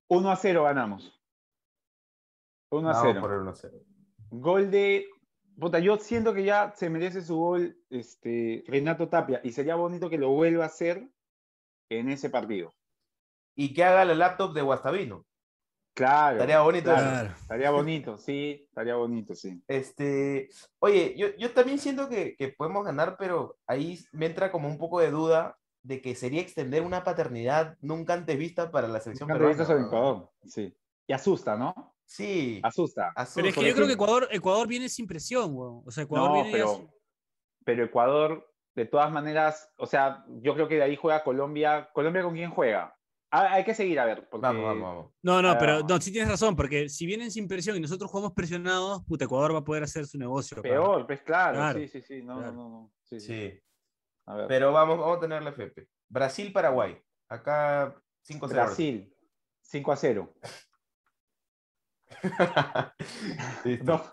1 a 0 ganamos. 1 a Vamos 0. por el 1-0. Gol de. Puta, yo siento que ya se merece su gol este, Renato Tapia y sería bonito que lo vuelva a hacer en ese partido. Y que haga la laptop de Guastavino. Claro. Estaría bonito claro. Estaría bonito, sí, estaría bonito, sí. Este, oye, yo, yo también siento que, que podemos ganar, pero ahí me entra como un poco de duda de que sería extender una paternidad nunca antes vista para la selección Nunca peruana. al ¿no? Ecuador, sí. Y asusta, ¿no? Sí, Asusta. Pero es que yo creo que Ecuador, Ecuador viene sin presión, weón. O sea, Ecuador No, viene pero, sin- pero Ecuador, de todas maneras, o sea, yo creo que de ahí juega Colombia. ¿Colombia con quién juega? Ah, hay que seguir a ver. Porque, Vamos, vamos, vamos. No, no, Ah. pero no, sí tienes razón, porque si vienen sin presión y nosotros jugamos presionados, puta, Ecuador va a poder hacer su negocio. Peor, pues claro, Claro, sí, sí, sí. No, claro. no, no. Sí, sí. Sí, A ver. pero vamos, vamos a tenerle FP. Brasil-Paraguay. Acá 5-0. Brasil, 5 a 0. Listo. No,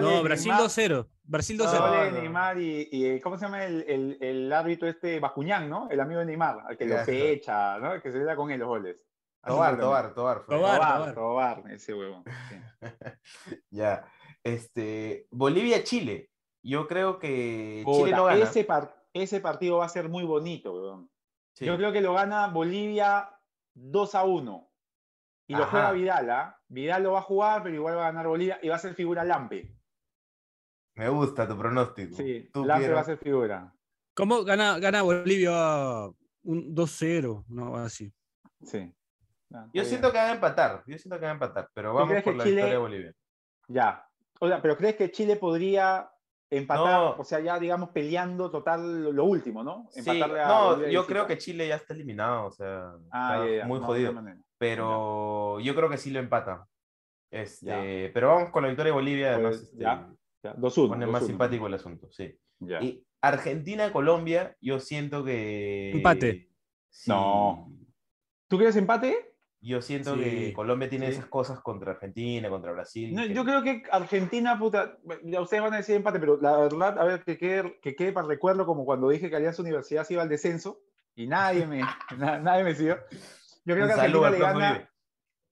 no, No, Brasil Neymar- 2-0. Brasil No, 2-0. Doble de no. Neymar y, y, ¿cómo se llama el, el, el árbitro este Bascuñán, ¿no? El amigo de Neymar, al que lo fecha, ¿no? El que se da con él los goles. Así Tobar, Tobar, Tobar. Tobar. Tobar, ese huevo. sí. Ya. Este, Bolivia-Chile. Yo creo que Chile no gana. ese, par- ese partido va a ser muy bonito, weón. Sí. Yo creo que lo gana Bolivia 2 a 1. Y lo juega Vidal, ¿ah? Vidal lo va a jugar, pero igual va a ganar Bolivia y va a ser figura Lampe. Me gusta tu pronóstico. Sí, Tú, Lampe va a ser figura. ¿Cómo gana, gana Bolivia un 2-0? No, así. Sí. Ah, Yo siento bien. que van a empatar. Yo siento que van a empatar. Pero vamos por la Chile- victoria de Bolivia. Ya. O sea, pero ¿crees que Chile podría empatar? No. O sea, ya digamos peleando total lo, último, ¿no? Sí, Empatarle a no, yo visita. creo que Chile ya está eliminado. O sea, Ah, está muy no, jodido. Pero yo creo que sí lo empatan. Este, pero vamos con la victoria de Bolivia. Además, Pues, este, ya, Ya, 2-1. pone más 2-1. simpático el asunto. Sí. Ya. Y Argentina-Colombia, yo siento que. Empate. Sí. No. ¿Tú quieres empate? Yo siento Sí. que Colombia tiene Sí. esas cosas contra Argentina, contra Brasil. No, que- yo creo que Argentina, puta, ya ustedes van a decir empate, pero la verdad, a ver, que quede, que quede para el recuerdo como cuando dije que Alianza Universidad se iba al descenso y nadie me, na- nadie me siguió. Yo creo Un que Argentina le, gana.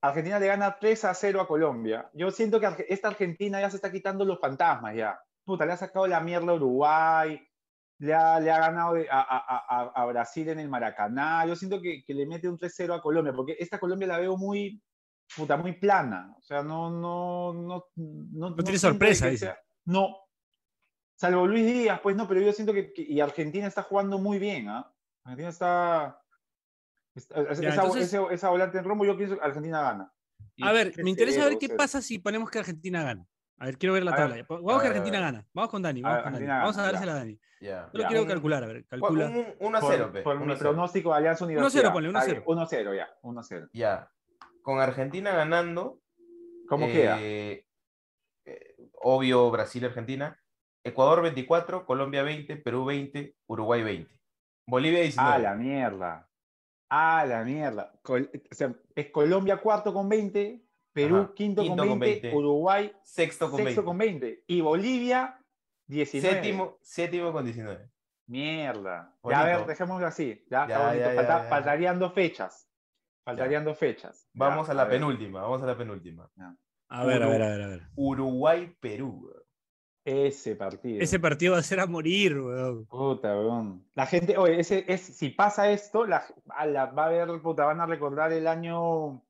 Argentina le gana 3 a 0 a Colombia. Yo siento que esta Argentina ya se está quitando los fantasmas ya. Puta, le ha sacado la mierda a Uruguay, le ha, le ha ganado a, a- a- a Brasil en el Maracaná. Yo siento que, que le mete un 3-0 a Colombia, porque esta Colombia la veo muy, puta, muy plana. O sea, no, no, no, no, tiene siento sorpresa, dice. sea- No. Salvo Luis Díaz, pues no, pero yo siento que, que- y Argentina está jugando muy bien, ¿ah? Argentina está, Ya, esa, entonces- esa volante en rombo, yo pienso que Argentina gana. Y A ver, me interesa ver 3-0, qué 0. pasa si ponemos que Argentina gana. A ver, quiero ver la A tabla. ver, Vamos a que Argentina a ver. gana. Vamos con Dani. A Vamos, ver, con Dani. Argentina vamos a dársela a Dani. Ya. Yo lo quiero Un- calcular, a ver. un- Calcula. un 1 a Por, 0, pe, por mi 1 a 0. pronóstico de Alianza 1-0, Universidad. ponle, Está 1-0. bien, 1-0 ya, 1-0. Ya. Con Argentina ganando. ¿Cómo eh, queda? eh, obvio, Brasil-Argentina. Ecuador 24, Colombia 20, Perú 20, Uruguay 20. Bolivia 19. Ah, la mierda. Ah, la mierda. Col- o sea, es Colombia cuarto con 20, Perú Ajá, quinto, quinto con, con 20, 20, Uruguay Sexto con sexto 20. con 20 y Bolivia 19. Séptimo, séptimo con 19. Mierda. Bonito. Ya, a ver, dejémoslo así. Ya, Ya, está bonito. ya, ya, Falta- ya. Faltarían dos fechas. Faltarían dos fechas. Ya, Vamos a la ver. penúltima, vamos a la penúltima. A ver, a ver, a ver, a ver. Uruguay-Perú. weón. Ese partido. Ese partido va a ser a morir, weón. Puta, weón. La gente, oye, ese, es, si pasa esto, la, a la- va a ver, puta, van a recordar el año,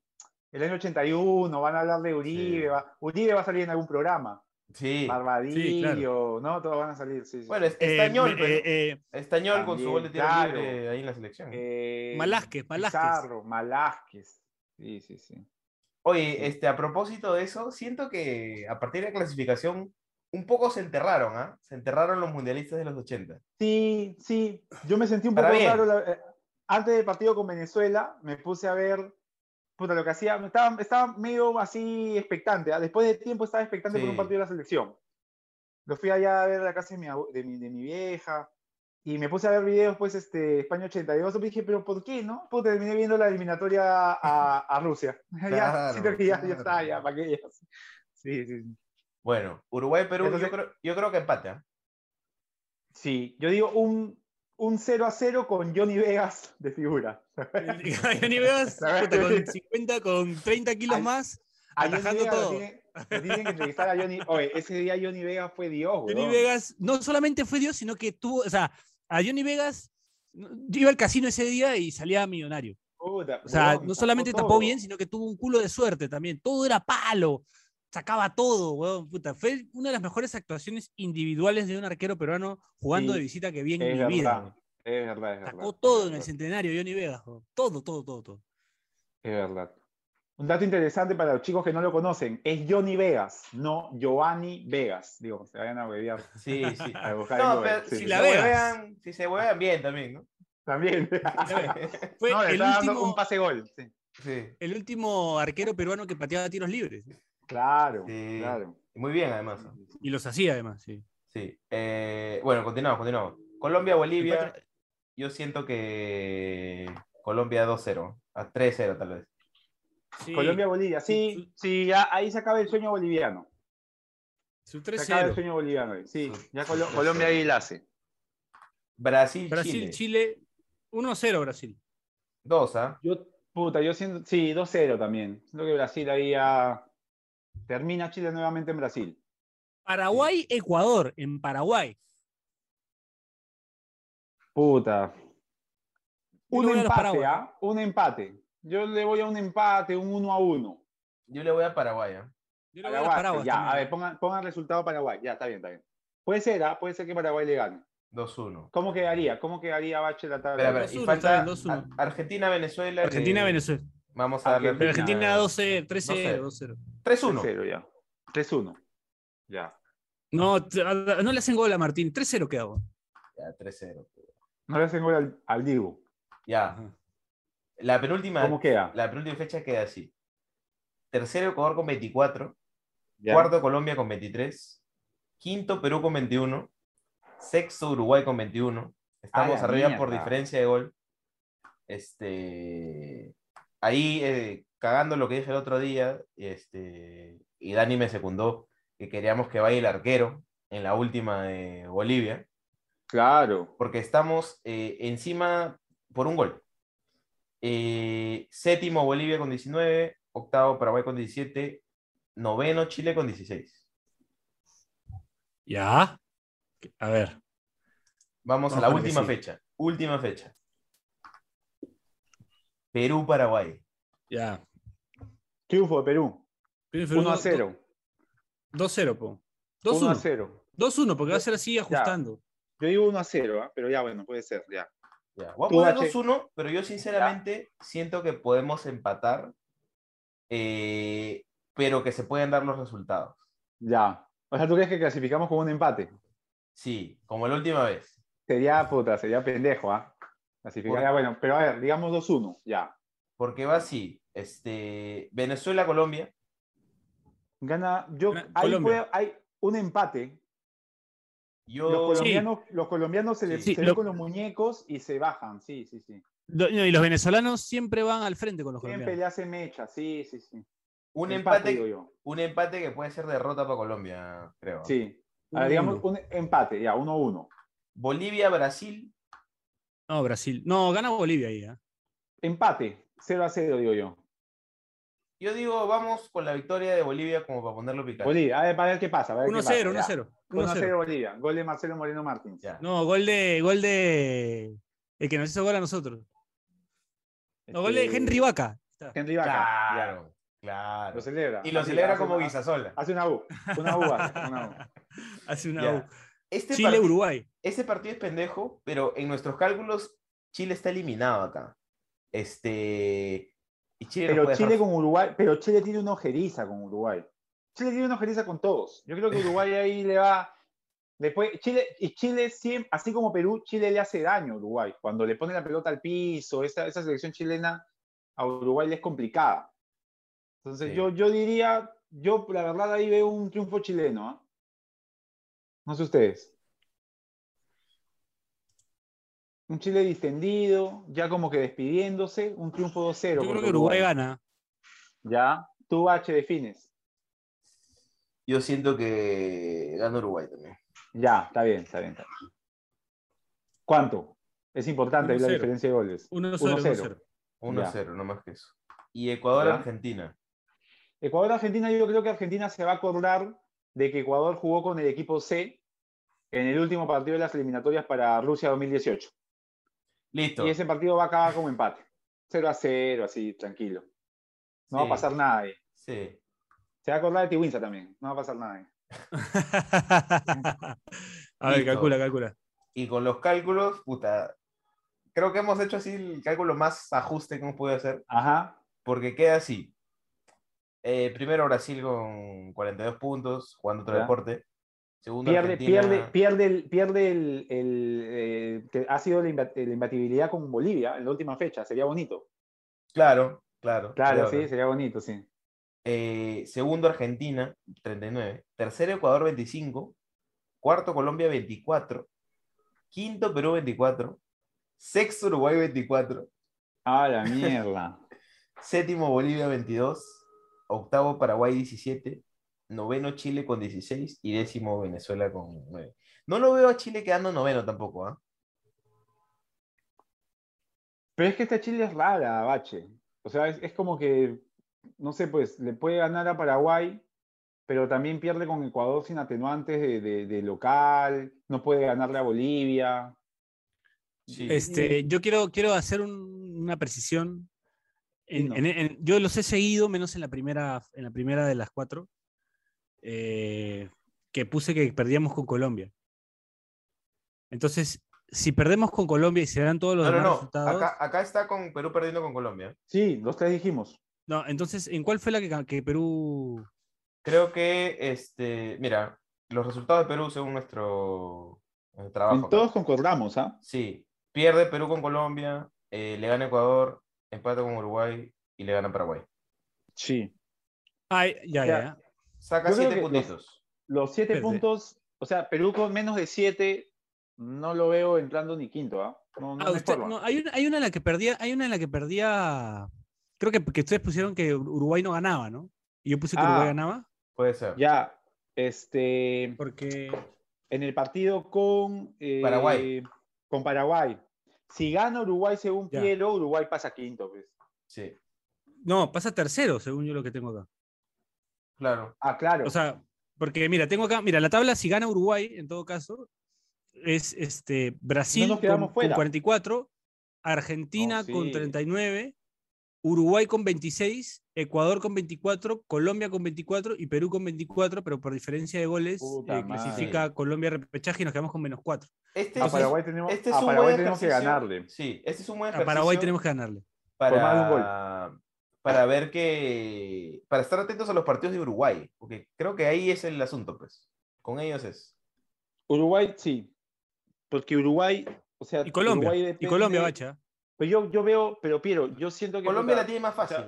el año 81, van a hablar de Uribe, Sí. va- Uribe va a salir en algún programa, Sí. Barbadillo, ¿no? Todos van a salir, sí, sí. Bueno, es- Eh, Estañol, eh, pero- eh, Estañol con su gol de tiro claro. libre ahí en la selección. Eh, Malásquez, Malásquez. Pizarro, Malásquez. Sí, sí, sí. Oye, este, a propósito de eso, siento que a partir de la clasificación un poco se enterraron, ¿ah? Se enterraron los mundialistas de los 80. Sí, sí. Yo me sentí un poco raro. la- eh, antes del partido con Venezuela, me puse a ver. Puta, lo que hacía. Estaba, estaba medio así expectante. ¿ah? Después de tiempo estaba expectante por un partido de la selección. Lo fui allá a ver a la casa de mi, de mi, de mi vieja. Y me puse a ver videos, pues, este, España 82. Y dije, ¿pero por qué, no? Pues terminé viendo la eliminatoria a, a Rusia. ya, Claro, siento que ya, está, ya, ¿para qué? Ya. Sí, sí, sí. Bueno, Uruguay-Perú, yo, creo, yo creo que empate, ¿ah? Sí, yo digo un, un 0 a 0 con Johnny Vegas de figura. Johnny Vegas, con 50, con 30 kilos Ay, más, atajando todo. tienen que entrevistar a Johnny. Oye, ese día Johnny Vegas fue Dios, Johnny. Vegas no solamente fue Dios, sino que tuvo, o sea, a Johnny Vegas, yo iba al casino ese día y salía millonario. Puta, O sea, no solamente tapó tapó bien, sino que tuvo un culo de suerte también. Todo era palo, sacaba todo, weón. Puta, fue una de las mejores actuaciones individuales de un arquero peruano jugando Sí, de visita que vi en mi vida. verdad. Es verdad, es verdad. Sacó todo en el centenario, Johnny Vegas, weón. Todo, todo, todo, todo. Es verdad. Un dato interesante para los chicos que no lo conocen, es Johnny Vegas, no Giovanni Vegas. Digo, se vayan a huevear. Sí, sí. A buscar en No, Google, pero sí. si, La se Vegas. huevean, si se huevean bien también, ¿no? También. Fue no, le el, está dando último, un pase gol. Sí. Sí, el último arquero peruano que pateaba tiros libres. Claro, Sí. claro. muy bien además. Y los hacía además, sí. Sí. Eh, bueno, continuamos, continuamos. Colombia-Bolivia, Empate- yo siento que Colombia 2-0, a 3-0 tal vez. sí, Colombia-Bolivia, sí, sí, ya ahí se acaba el sueño boliviano. Su Se acaba el 3-0. sueño boliviano. ahí, Sí, ya Colo- Colombia ahí la hace. Brasil-Chile, Brasil, Chile, 1-0 Brasil. 2, ¿ah? Yo, puta, yo siento, sí, 2-0 también. Siento que Brasil ahí ya termina Chile nuevamente en Brasil. Paraguay, Ecuador, en Paraguay. Puta. Un a empate, Paraguay. ¿ah? Un empate. Yo le voy a un empate, un 1 a 1. Yo le voy a Paraguay, ¿ah? Yo le voy a los Paraguay, Paraguay ya, también. a ver, pongan, pongan resultado Paraguay. Ya, está bien, está bien. Puede ser, ¿ah? Puede ser que Paraguay le gane. 2-1. ¿Cómo quedaría? ¿Cómo quedaría Bache la tabla? Espera, espera, y 2-1, falta está bien, 2-1. Ar- Argentina-Venezuela. Vamos a darle Pero Argentina, Argentina 2-0, 3-0, 2-0. 2-0. 3-1. 3-0 ya. 3-1. Ya. No, no le hacen gol a Martín. 3-0 queda. weón. Ya, 3-0. No le hacen gol al, al Dibu. Ya. Ajá. La penúltima, ¿Cómo queda? la penúltima fecha queda así. Tercero Ecuador con 24. Ya. Cuarto Colombia con 23. Quinto Perú con 21. Sexto Uruguay con 21. Estamos la arriba por mierda. diferencia de gol. Este, ahí eh, cagando lo que dije el otro día, este, y Dani me secundó que queríamos que vaya el arquero en la última de Bolivia, Claro. porque estamos eh, encima por un gol. Eh, séptimo Bolivia con 19, octavo Paraguay con 17, noveno Chile con 16. Ya. A ver. Vamos a la última fecha. Última fecha. Perú-Paraguay. Ya. Triunfo de Perú. 1 a 0. 2-0, po. 1 a 2-1. 0. 2-1, porque va a ser así ajustando. Yo digo 1 a 0, ¿ah? pero ya bueno, puede ser, ya. Ya, Voy a Tú, poner Bache. 2-1, pero yo sinceramente siento que podemos empatar, eh, pero que se pueden dar los resultados. Ya. O sea, ¿tú crees que clasificamos con un empate? Sí, como la última vez. Sería puta, sería pendejo, ¿ah? Clasificar, Por- ya, bueno, pero a ver, digamos 2-1, ya. Porque va así, este, Venezuela-Colombia, Gana, yo, Gana ahí Colombia. puede- hay un empate. yo... Los colombianos, los colombianos se, les- Sí, se lo- ven con los muñecos y se bajan, sí, sí, sí. No, y los venezolanos siempre van al frente con los Siempre colombianos. le hace mecha, sí, sí, sí. Un Empate, yo. un empate que puede ser derrota para Colombia, creo. Sí. Ahora, digamos uno. un empate, ya, 1-1. Bolivia-Brasil, No, Brasil. No, gana Bolivia ahí. ¿ah? Empate, 0-0, digo yo. yo digo, vamos con la victoria de Bolivia como para ponerlo picante. Bolivia, a ver, para ver qué pasa. para ver qué pasa, 1-0, ya. 1-0. 1-0 1-0. Bolivia. Gol de Marcelo Moreno Martins. Ya. No, gol de, gol de. El que nos hizo gol a nosotros. No, gol de Este, Henry Vaca. Henry Vaca. ya. Claro, claro. Lo celebra. Y lo celebra hace como una- Guisasola. Hace una U. Una U, hace, una U. Hace una Ya. U. Este Chile, partido- Uruguay. Ese partido es pendejo, pero en nuestros cálculos Chile está eliminado acá. Este. Y Chile nos Pero Chile dejar- con Uruguay, pero Chile tiene una ojeriza con Uruguay. Chile tiene una ojeriza con todos. Yo creo que Uruguay ahí le va. Después, Chile, y Chile siempre, así como Perú, Chile le hace daño a Uruguay. Cuando le pone la pelota al piso, esa, esa selección chilena a Uruguay le es complicada. Entonces, Sí. yo, yo diría, yo la verdad ahí veo un triunfo chileno. ¿ah? No sé ustedes. Un Chile distendido, ya como que despidiéndose, un triunfo 2-0. Yo creo que Uruguay gana. Ya, tú H defines. Yo siento que gana Uruguay también. Ya, está bien, está bien. está bien. ¿Cuánto? Es importante la 1-0. diferencia de goles. 1-0. 1-0. 1-0, Ya. no más que eso. Y Ecuador-Argentina. Ecuador-Argentina, yo creo que Argentina se va a acordar de que Ecuador jugó con el equipo C en el último partido de las eliminatorias para Rusia 2018. Listo. Y ese partido va a acabar como empate. 0 a 0, así, tranquilo. No va a pasar nada ahí. Sí. Se va a acordar de Tiwinsa también. No va a pasar nada ahí. a ver, Listo. calcula, calcula. Y con los cálculos, puta. Creo que hemos hecho así el cálculo más ajuste que hemos podido hacer. Ajá. Porque queda así. Eh, primero Brasil con 42 puntos, jugando otro Ya. deporte. Segundo Pierde, Argentina. pierde, pierde, el, pierde el, el, eh, que ha sido la, imba- la imbatibilidad con Bolivia en la última fecha. Sería bonito. Claro, claro. Claro, sí, sería bonito, sí. Eh, segundo Argentina, 39. Tercero Ecuador, 25. Cuarto Colombia, 24. Quinto Perú, 24. Sexto Uruguay, 24. Ah, la mierda. Séptimo Bolivia, 22. Octavo Paraguay, 17. Noveno Chile con 16. Y décimo Venezuela con 9. No lo veo a Chile quedando noveno tampoco, ¿ah? Pero es que esta Chile es rara, Bache. O sea, es, es como que, no sé, pues le puede ganar a Paraguay, pero también pierde con Ecuador sin atenuantes de, de- de local, no puede ganarle a Bolivia. Sí. Este, yo quiero, quiero hacer un- una precisión. En- Dinos. en- en- yo los he seguido, menos en la primera, en la primera de las cuatro, eh, que puse que perdíamos con Colombia. Entonces, si perdemos con Colombia y se dan todos los No, no, demás no. resultados. Acá, acá está con Perú perdiendo con Colombia. Sí, los tres dijimos. No, entonces, ¿en cuál fue la que, Perú? Creo que, este, mira, los resultados de Perú según nuestro, nuestro trabajo. En acá. todos concordamos, ¿ah? Sí, pierde Perú con Colombia, eh, le gana Ecuador, empata con Uruguay y le gana Paraguay. Sí. Ay, ya, ya. Saca siete los- puntitos. Los siete puntos, o sea, Perú con menos de siete, no lo veo entrando ni quinto, ¿ah? No, no Ah, usted- no, hay, una, hay una en la que perdía, hay una en la que perdía. Creo que, que ustedes pusieron que Uruguay no ganaba, ¿no? Y yo puse que Ah. Uruguay ganaba. Puede ser. Ya, este, Porque. en el partido con eh, Paraguay. Con Paraguay. Si gana Uruguay según Ya. Piero, Uruguay pasa quinto, pues. Sí, No, pasa tercero, según yo lo que tengo acá. claro. Ah, claro. O sea, porque mira, tengo acá, mira, la tabla, si gana Uruguay, en todo caso, es este Brasil No nos quedamos con, con fuera. 44, Argentina con sí. 39, Uruguay con 26, Ecuador con 24, Colombia con 24 y Perú con 24, pero por diferencia de goles eh, clasifica Colombia a repechaje y nos quedamos con menos 4. Este, A es- Paraguay tenemos, este es a Paraguay tenemos que ganarle. Sí, este es un buen A ejercicio. Paraguay tenemos que ganarle. De un para, para ver que. Para estar atentos a los partidos de Uruguay. Porque creo que ahí es el asunto, pues. Con ellos es. Uruguay, sí. Porque Uruguay, o sea, Y Colombia. Uruguay Y Colombia, Bacha. Pero yo, yo veo, pero Piero, yo siento que. Colombia puta, la tiene más fácil. sea.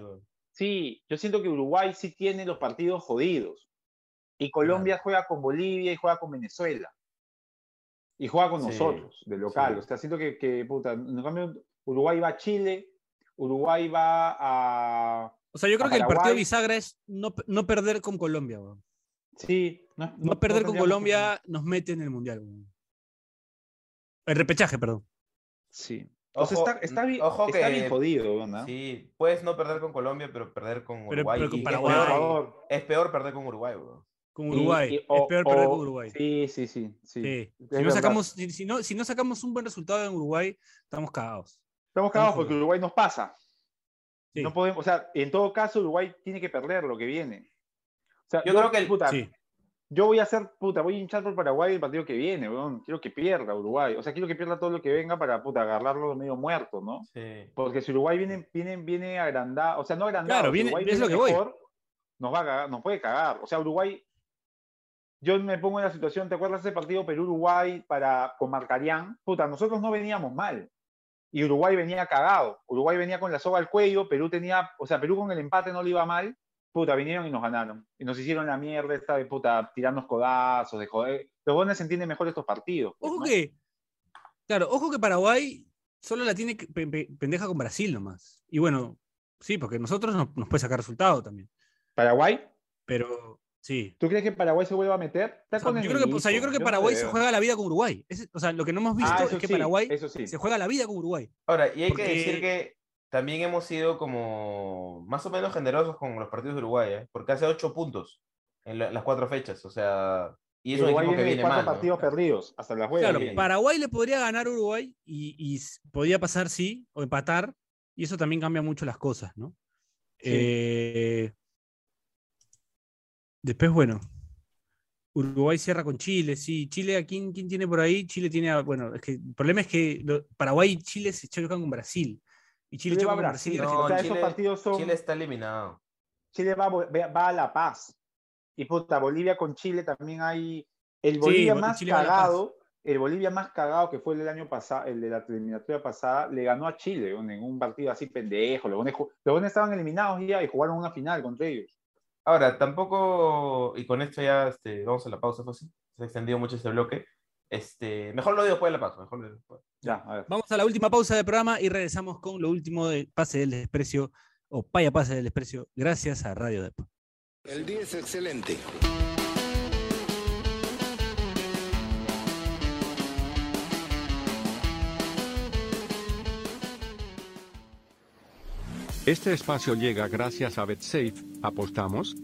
Sí, yo siento que Uruguay sí tiene los partidos jodidos. Y Colombia juega con Bolivia y juega con Venezuela. Y juega con Sí, nosotros, de local. sí. O sea, siento que, que, puta, en cambio, Uruguay va a Chile, Uruguay va a. O sea, yo creo que el partido bisagra es no, no perder con Colombia. weón. Sí, no, No, perder con que- Colombia nos mete en el Mundial. weón. El repechaje, perdón. Sí. O sea, Ojo- está, está, bien, ojo está que- bien jodido, ¿no? Sí, puedes no perder con Colombia, pero perder con Uruguay. pero con y es peor- favor. Es peor perder con Uruguay, weón. Con Uruguay. y- es o- peor perder o- con Uruguay. Sí, sí, sí. sí. Sí. Es Si no, sacamos, si, si no, si no sacamos un buen resultado en Uruguay, estamos cagados. Estamos cagados porque Uruguay nos pasa. Sí. No podemos, o sea, en todo caso, Uruguay tiene que perder lo que viene. O sea, Yo creo que el- puta, Sí. Yo voy a hacer, puta, voy a hinchar por Paraguay el partido que viene, weón. Quiero que pierda Uruguay. O sea, quiero que pierda todo lo que venga para, puta, agarrarlo medio muerto, ¿no? Sí. Porque si Uruguay viene, viene, viene agrandado, o sea, no agrandado, Claro, viene- Uruguay es lo viene que voy. mejor, nos va a cagar, nos puede cagar. O sea, Uruguay, yo me pongo en la situación, ¿te acuerdas ese partido Perú-Uruguay para, con Marcarián? Puta, nosotros no veníamos mal. Y Uruguay venía cagado. Uruguay venía con la soga al cuello, Perú tenía, o sea, Perú con el empate no le iba mal. Puta, vinieron y nos ganaron. Y nos hicieron la mierda esta de puta, tirarnos codazos, de joder. Los buenos entienden mejor estos partidos. pues, Ojo ¿no? que, claro, ojo que Paraguay solo la tiene pendeja con Brasil nomás. Y bueno, sí, porque nosotros nos, nos puede sacar resultado también. ¿Paraguay? Pero sí. ¿Tú crees que Paraguay se vuelva a meter? O sea, yo, creo que, o sea, yo creo que Paraguay se juega la vida con Uruguay. Es- o sea, lo que no hemos visto Ah, es eso que sí, Paraguay sí. se juega la vida con Uruguay. Ahora, y hay Porque- que decir que también hemos sido como más o menos generosos con los partidos de Uruguay, ¿eh? porque hace ocho puntos en la- las cuatro fechas, o sea, y es un Uruguay equipo que viene cuatro mal. ¿no? partidos perdidos, hasta la juega. Claro, bien. Paraguay le podría ganar a Uruguay y, y podía pasar, sí, o empatar, y eso también cambia mucho las cosas, ¿no? Sí. Eh, después, bueno, Uruguay cierra con Chile, sí. Chile, ¿a quién, quién tiene por ahí? Chile tiene, a- bueno, es que el problema es que lo- Paraguay y Chile se chocan con Brasil. Y Chile, Chile va a Brasil. No, o sea, esos Chile- partidos son. Chile Chile, está eliminado. va, a vo- va a La Paz. Y puta, Bolivia con Chile también hay. El Sí, Bolivia Bo- más Chile va cagado, el Bolivia más cagado que fue el del año pasado, el de la eliminatoria pasada, le ganó a Chile en un partido así pendejo. Los ju- los estaban eliminados ya y jugaron una final contra ellos. Ahora, tampoco, y con esto ya este, vamos a la pausa, José. Se ha extendido mucho este bloque. Este, mejor lo digo después de la pausa. Mejor lo digo después. Ya, a ver. Vamos a la última pausa del programa y regresamos con lo último de Pase del Desprecio, o Paya Pase del Desprecio, gracias a Radio Dep. El día es excelente. Este espacio llega gracias a BetSafe. ¿Apostamos?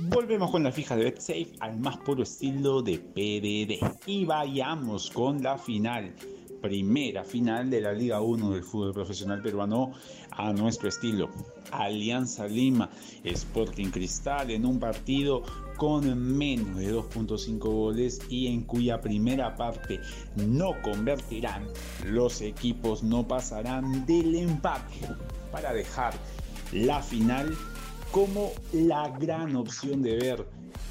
Volvemos con la fija de BetSafe al más puro estilo de PDD. Y vayamos con la final. Primera final de la Liga 1 del fútbol profesional peruano a nuestro estilo. Alianza Lima, Sporting Cristal en un partido con menos de 2.5 goles y en cuya primera parte no convertirán. Los equipos no pasarán del empate para dejar la final como la gran opción de ver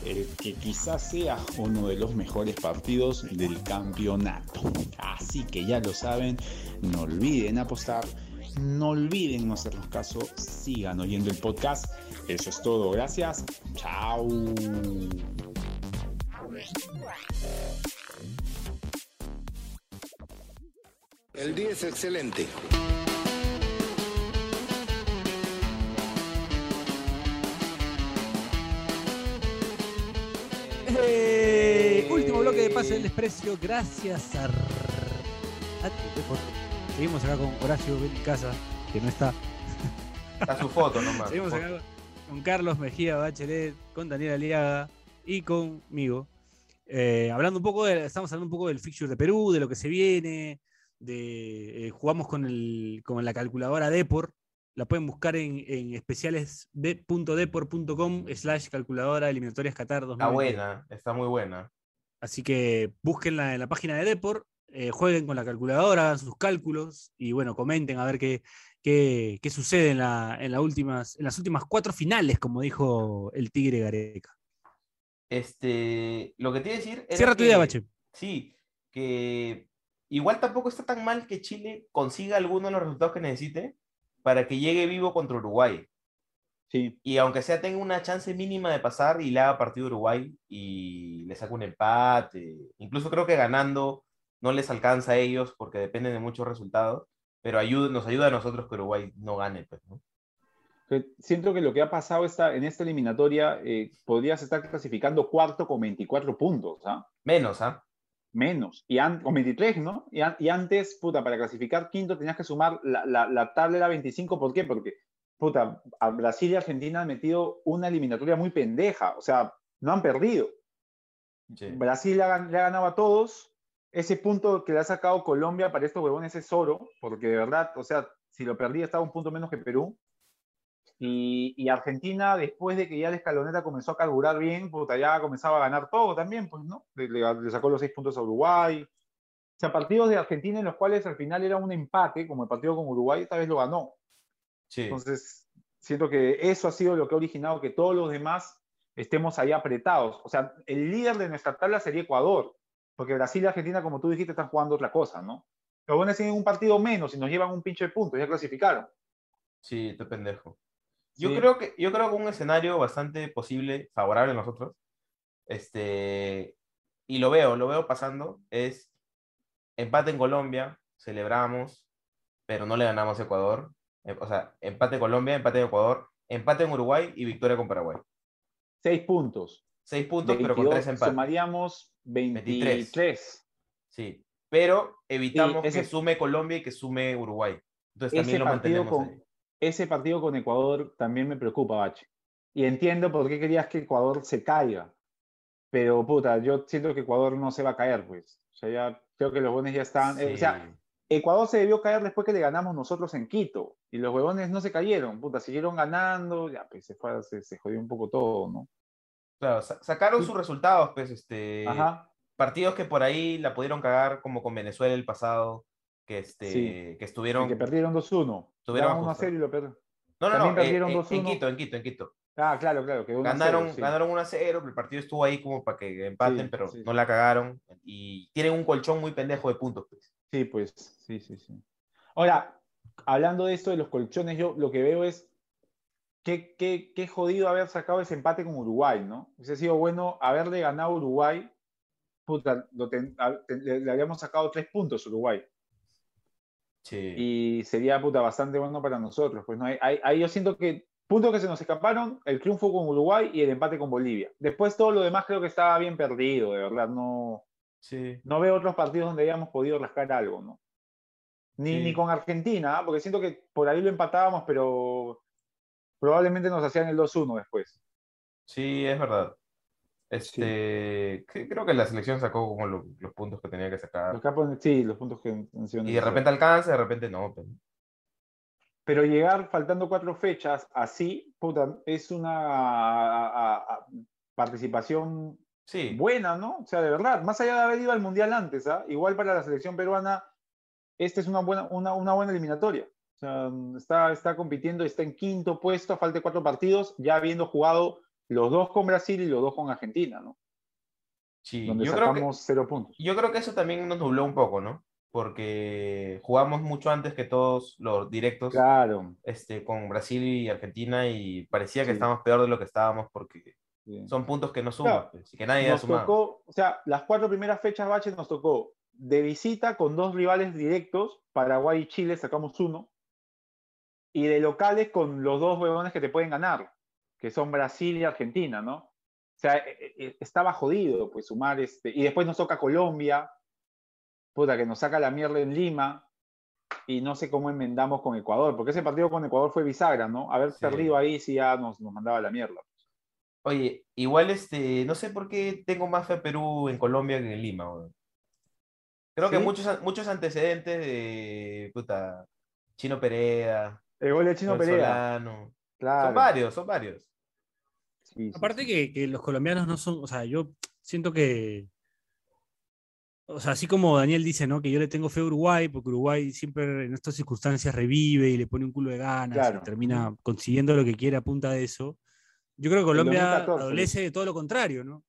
el que quizás sea uno de los mejores partidos del campeonato. Así que ya lo saben, no olviden apostar, no olviden no hacernos caso, sigan oyendo el podcast. Eso es todo, gracias, chao. El día es excelente. Último bloque de Pase del Desprecio, gracias a... Seguimos acá con Horacio Casa, que no está. A su foto nomás. Seguimos acá con Carlos Mejía Bachelet, con Daniel Aliaga y conmigo. Eh, hablando un poco de, estamos hablando un poco del fixture de Perú, de lo que se viene, de eh, jugamos con, el, con la calculadora Deport La pueden buscar en, en especiales.depor.com slash calculadora eliminatorias Qatar Está 2020. buena, está muy buena. Así que búsquenla en la página de Depor, eh, jueguen con la calculadora, hagan sus cálculos y bueno, comenten a ver qué, qué, qué sucede en, la- en, la últimas, en las últimas cuatro finales, como dijo el Tigre Gareca. Este, lo que te iba a decir Cierra tu idea, Bache. Sí, que igual tampoco está tan mal que Chile consiga alguno de los resultados que necesite para que llegue vivo contra Uruguay. Sí, Y aunque sea tenga una chance mínima de pasar y le haga partido a Uruguay y le saca un empate. Incluso creo que ganando no les alcanza a ellos porque dependen de muchos resultados, pero ayuda, nos ayuda a nosotros que Uruguay no gane. Pues, siento que lo que ha pasado esta, en esta eliminatoria, eh, podrías estar clasificando cuarto con 24 puntos, ¿ah? Menos, ¿ah? Menos. Y con 23, ¿no? Y, an- y antes, puta, para clasificar quinto tenías que sumar la, la, la tabla era 25. ¿Por qué? Porque, puta, a Brasil y Argentina han metido una eliminatoria muy pendeja. O sea, no han perdido. Sí. Brasil le ha, le ha ganado a todos. Ese punto que le ha sacado Colombia para estos huevones es oro, porque de verdad, o sea, si lo perdía estaba un punto menos que Perú. Y, y Argentina, después de que ya la escaloneta comenzó a carburar bien, puta, ya comenzaba a ganar todo también, pues, ¿no? Le, sacó los seis puntos a Uruguay. O sea, partidos de Argentina en los cuales al final era un empate, como el partido con Uruguay, esta vez lo ganó. Sí. Entonces, siento que eso ha sido lo que ha originado que todos los demás estemos ahí apretados. O sea, el líder de nuestra tabla sería Ecuador, porque Brasil y Argentina, como tú dijiste, están jugando otra cosa, ¿no? Los buenos tienen un partido menos y nos llevan un pinche de puntos, ya clasificaron. Sí, este pendejo. Yo Sí. creo que, yo creo que un escenario bastante posible, favorable a nosotros, este, y lo veo, lo veo pasando, es empate en Colombia, celebramos, pero no le ganamos a Ecuador. Eh, O sea, empate en Colombia, empate en Ecuador, empate en Uruguay y victoria con Paraguay. Seis puntos. Seis puntos, pero con 22, tres empates. Sumaríamos 23. 23. Sí, pero evitamos ese- que sume Colombia y que sume Uruguay. Entonces también lo mantenemos con, ahí. Ese partido con Ecuador también me preocupa, Bache. Y entiendo por qué querías que Ecuador se caiga. Pero, puta, yo siento que Ecuador no se va a caer, pues. O sea, ya creo que los buenos ya están. eh, o sea. Ecuador se debió caer después que le ganamos nosotros en Quito. Y los huevones no se cayeron, puta, siguieron ganando, ya, pues se, fue, se, se jodió un poco todo, ¿no? Claro, sa- sacaron sus resultados, pues, este, Ajá. partidos que por ahí la pudieron cagar, como con Venezuela el pasado, que, este, Sí. que Y estuvieron... que perdieron 2-1. Tuvieron Estaban 1 a ajustado. 0 y lo perdieron. No, no, también no, eh, perdieron eh, en 2-1. Quito, en Quito, en Quito. Ah, claro, claro. Que 1 a 0, Ganaron, sí. ganaron 1 a 0, el partido estuvo ahí como para que empaten, Sí, pero sí, no la cagaron. Y tienen un colchón muy pendejo de puntos, pues. Sí, pues, sí, sí, sí. Ahora, hablando de esto de los colchones, yo lo que veo es qué, qué, qué jodido haber sacado ese empate con Uruguay, ¿no? Hubiese sido bueno haberle ganado a Uruguay. Puta, lo ten- a- te- le, le habíamos sacado tres puntos a Uruguay. Sí. Y sería, puta, bastante bueno para nosotros. Pues no hay, hay- ahí yo siento que puntos que se nos escaparon, el triunfo con Uruguay y el empate con Bolivia. Después todo lo demás creo que estaba bien perdido, de verdad. No, sí. no veo otros partidos donde hayamos podido rascar algo, ¿no? Ni, Sí. ni con Argentina, ¿ah? porque siento que por ahí lo empatábamos, pero probablemente nos hacían el 2-1 después. Sí, es verdad. Este, creo que la selección sacó como lo- los puntos que tenía que sacar. Los capos, sí, los puntos que sido Y de repente alcanza, de repente no. pues. Pero llegar faltando cuatro fechas así, puta, es una a- a- a- participación Sí, buena, ¿no? O sea, de verdad, más allá de haber ido al Mundial antes, ¿ah? igual para la selección peruana, esta es una buena, una, una buena eliminatoria. O sea, está, está compitiendo, está en quinto puesto, a falta de cuatro partidos, ya habiendo jugado los dos con Brasil y los dos con Argentina, ¿no? sí. Donde Yo creo que, sacamos cero puntos. yo creo que eso también nos nubló un poco, ¿no? Porque jugamos mucho antes que todos los directos Claro. este, con Brasil y Argentina y parecía que Sí. estábamos peor de lo que estábamos porque son puntos que no suman Claro. pues, que nadie ha Nos sumado. tocó, o sea, las cuatro primeras fechas Bache nos tocó de visita con dos rivales directos, Paraguay y Chile sacamos uno, y de locales con los dos huevones que te pueden ganar, que son Brasil y Argentina, ¿no? O sea, e- e- estaba jodido, pues, sumar este, y después nos toca Colombia, puta, que nos saca la mierda en Lima, y no sé cómo enmendamos con Ecuador, porque ese partido con Ecuador fue bisagra, ¿no? Haber Sí. perdido ahí sí ya nos, nos mandaba la mierda. Oye, igual este, no sé por qué tengo más fe a Perú en Colombia que en Lima. Creo que muchos, muchos antecedentes de puta, Chino Pereda, El gol de Chino Perea. Solano. Claro. Son varios, son varios. Sí, Aparte sí. que, que los colombianos no son, o sea, yo siento que, o sea, así como Daniel dice, ¿no? Que yo le tengo fe a Uruguay, porque Uruguay siempre en estas circunstancias revive y le pone un culo de ganas Claro. y termina consiguiendo lo que quiere a punta de eso. Yo creo que Colombia 2014, adolece de todo lo contrario, ¿no?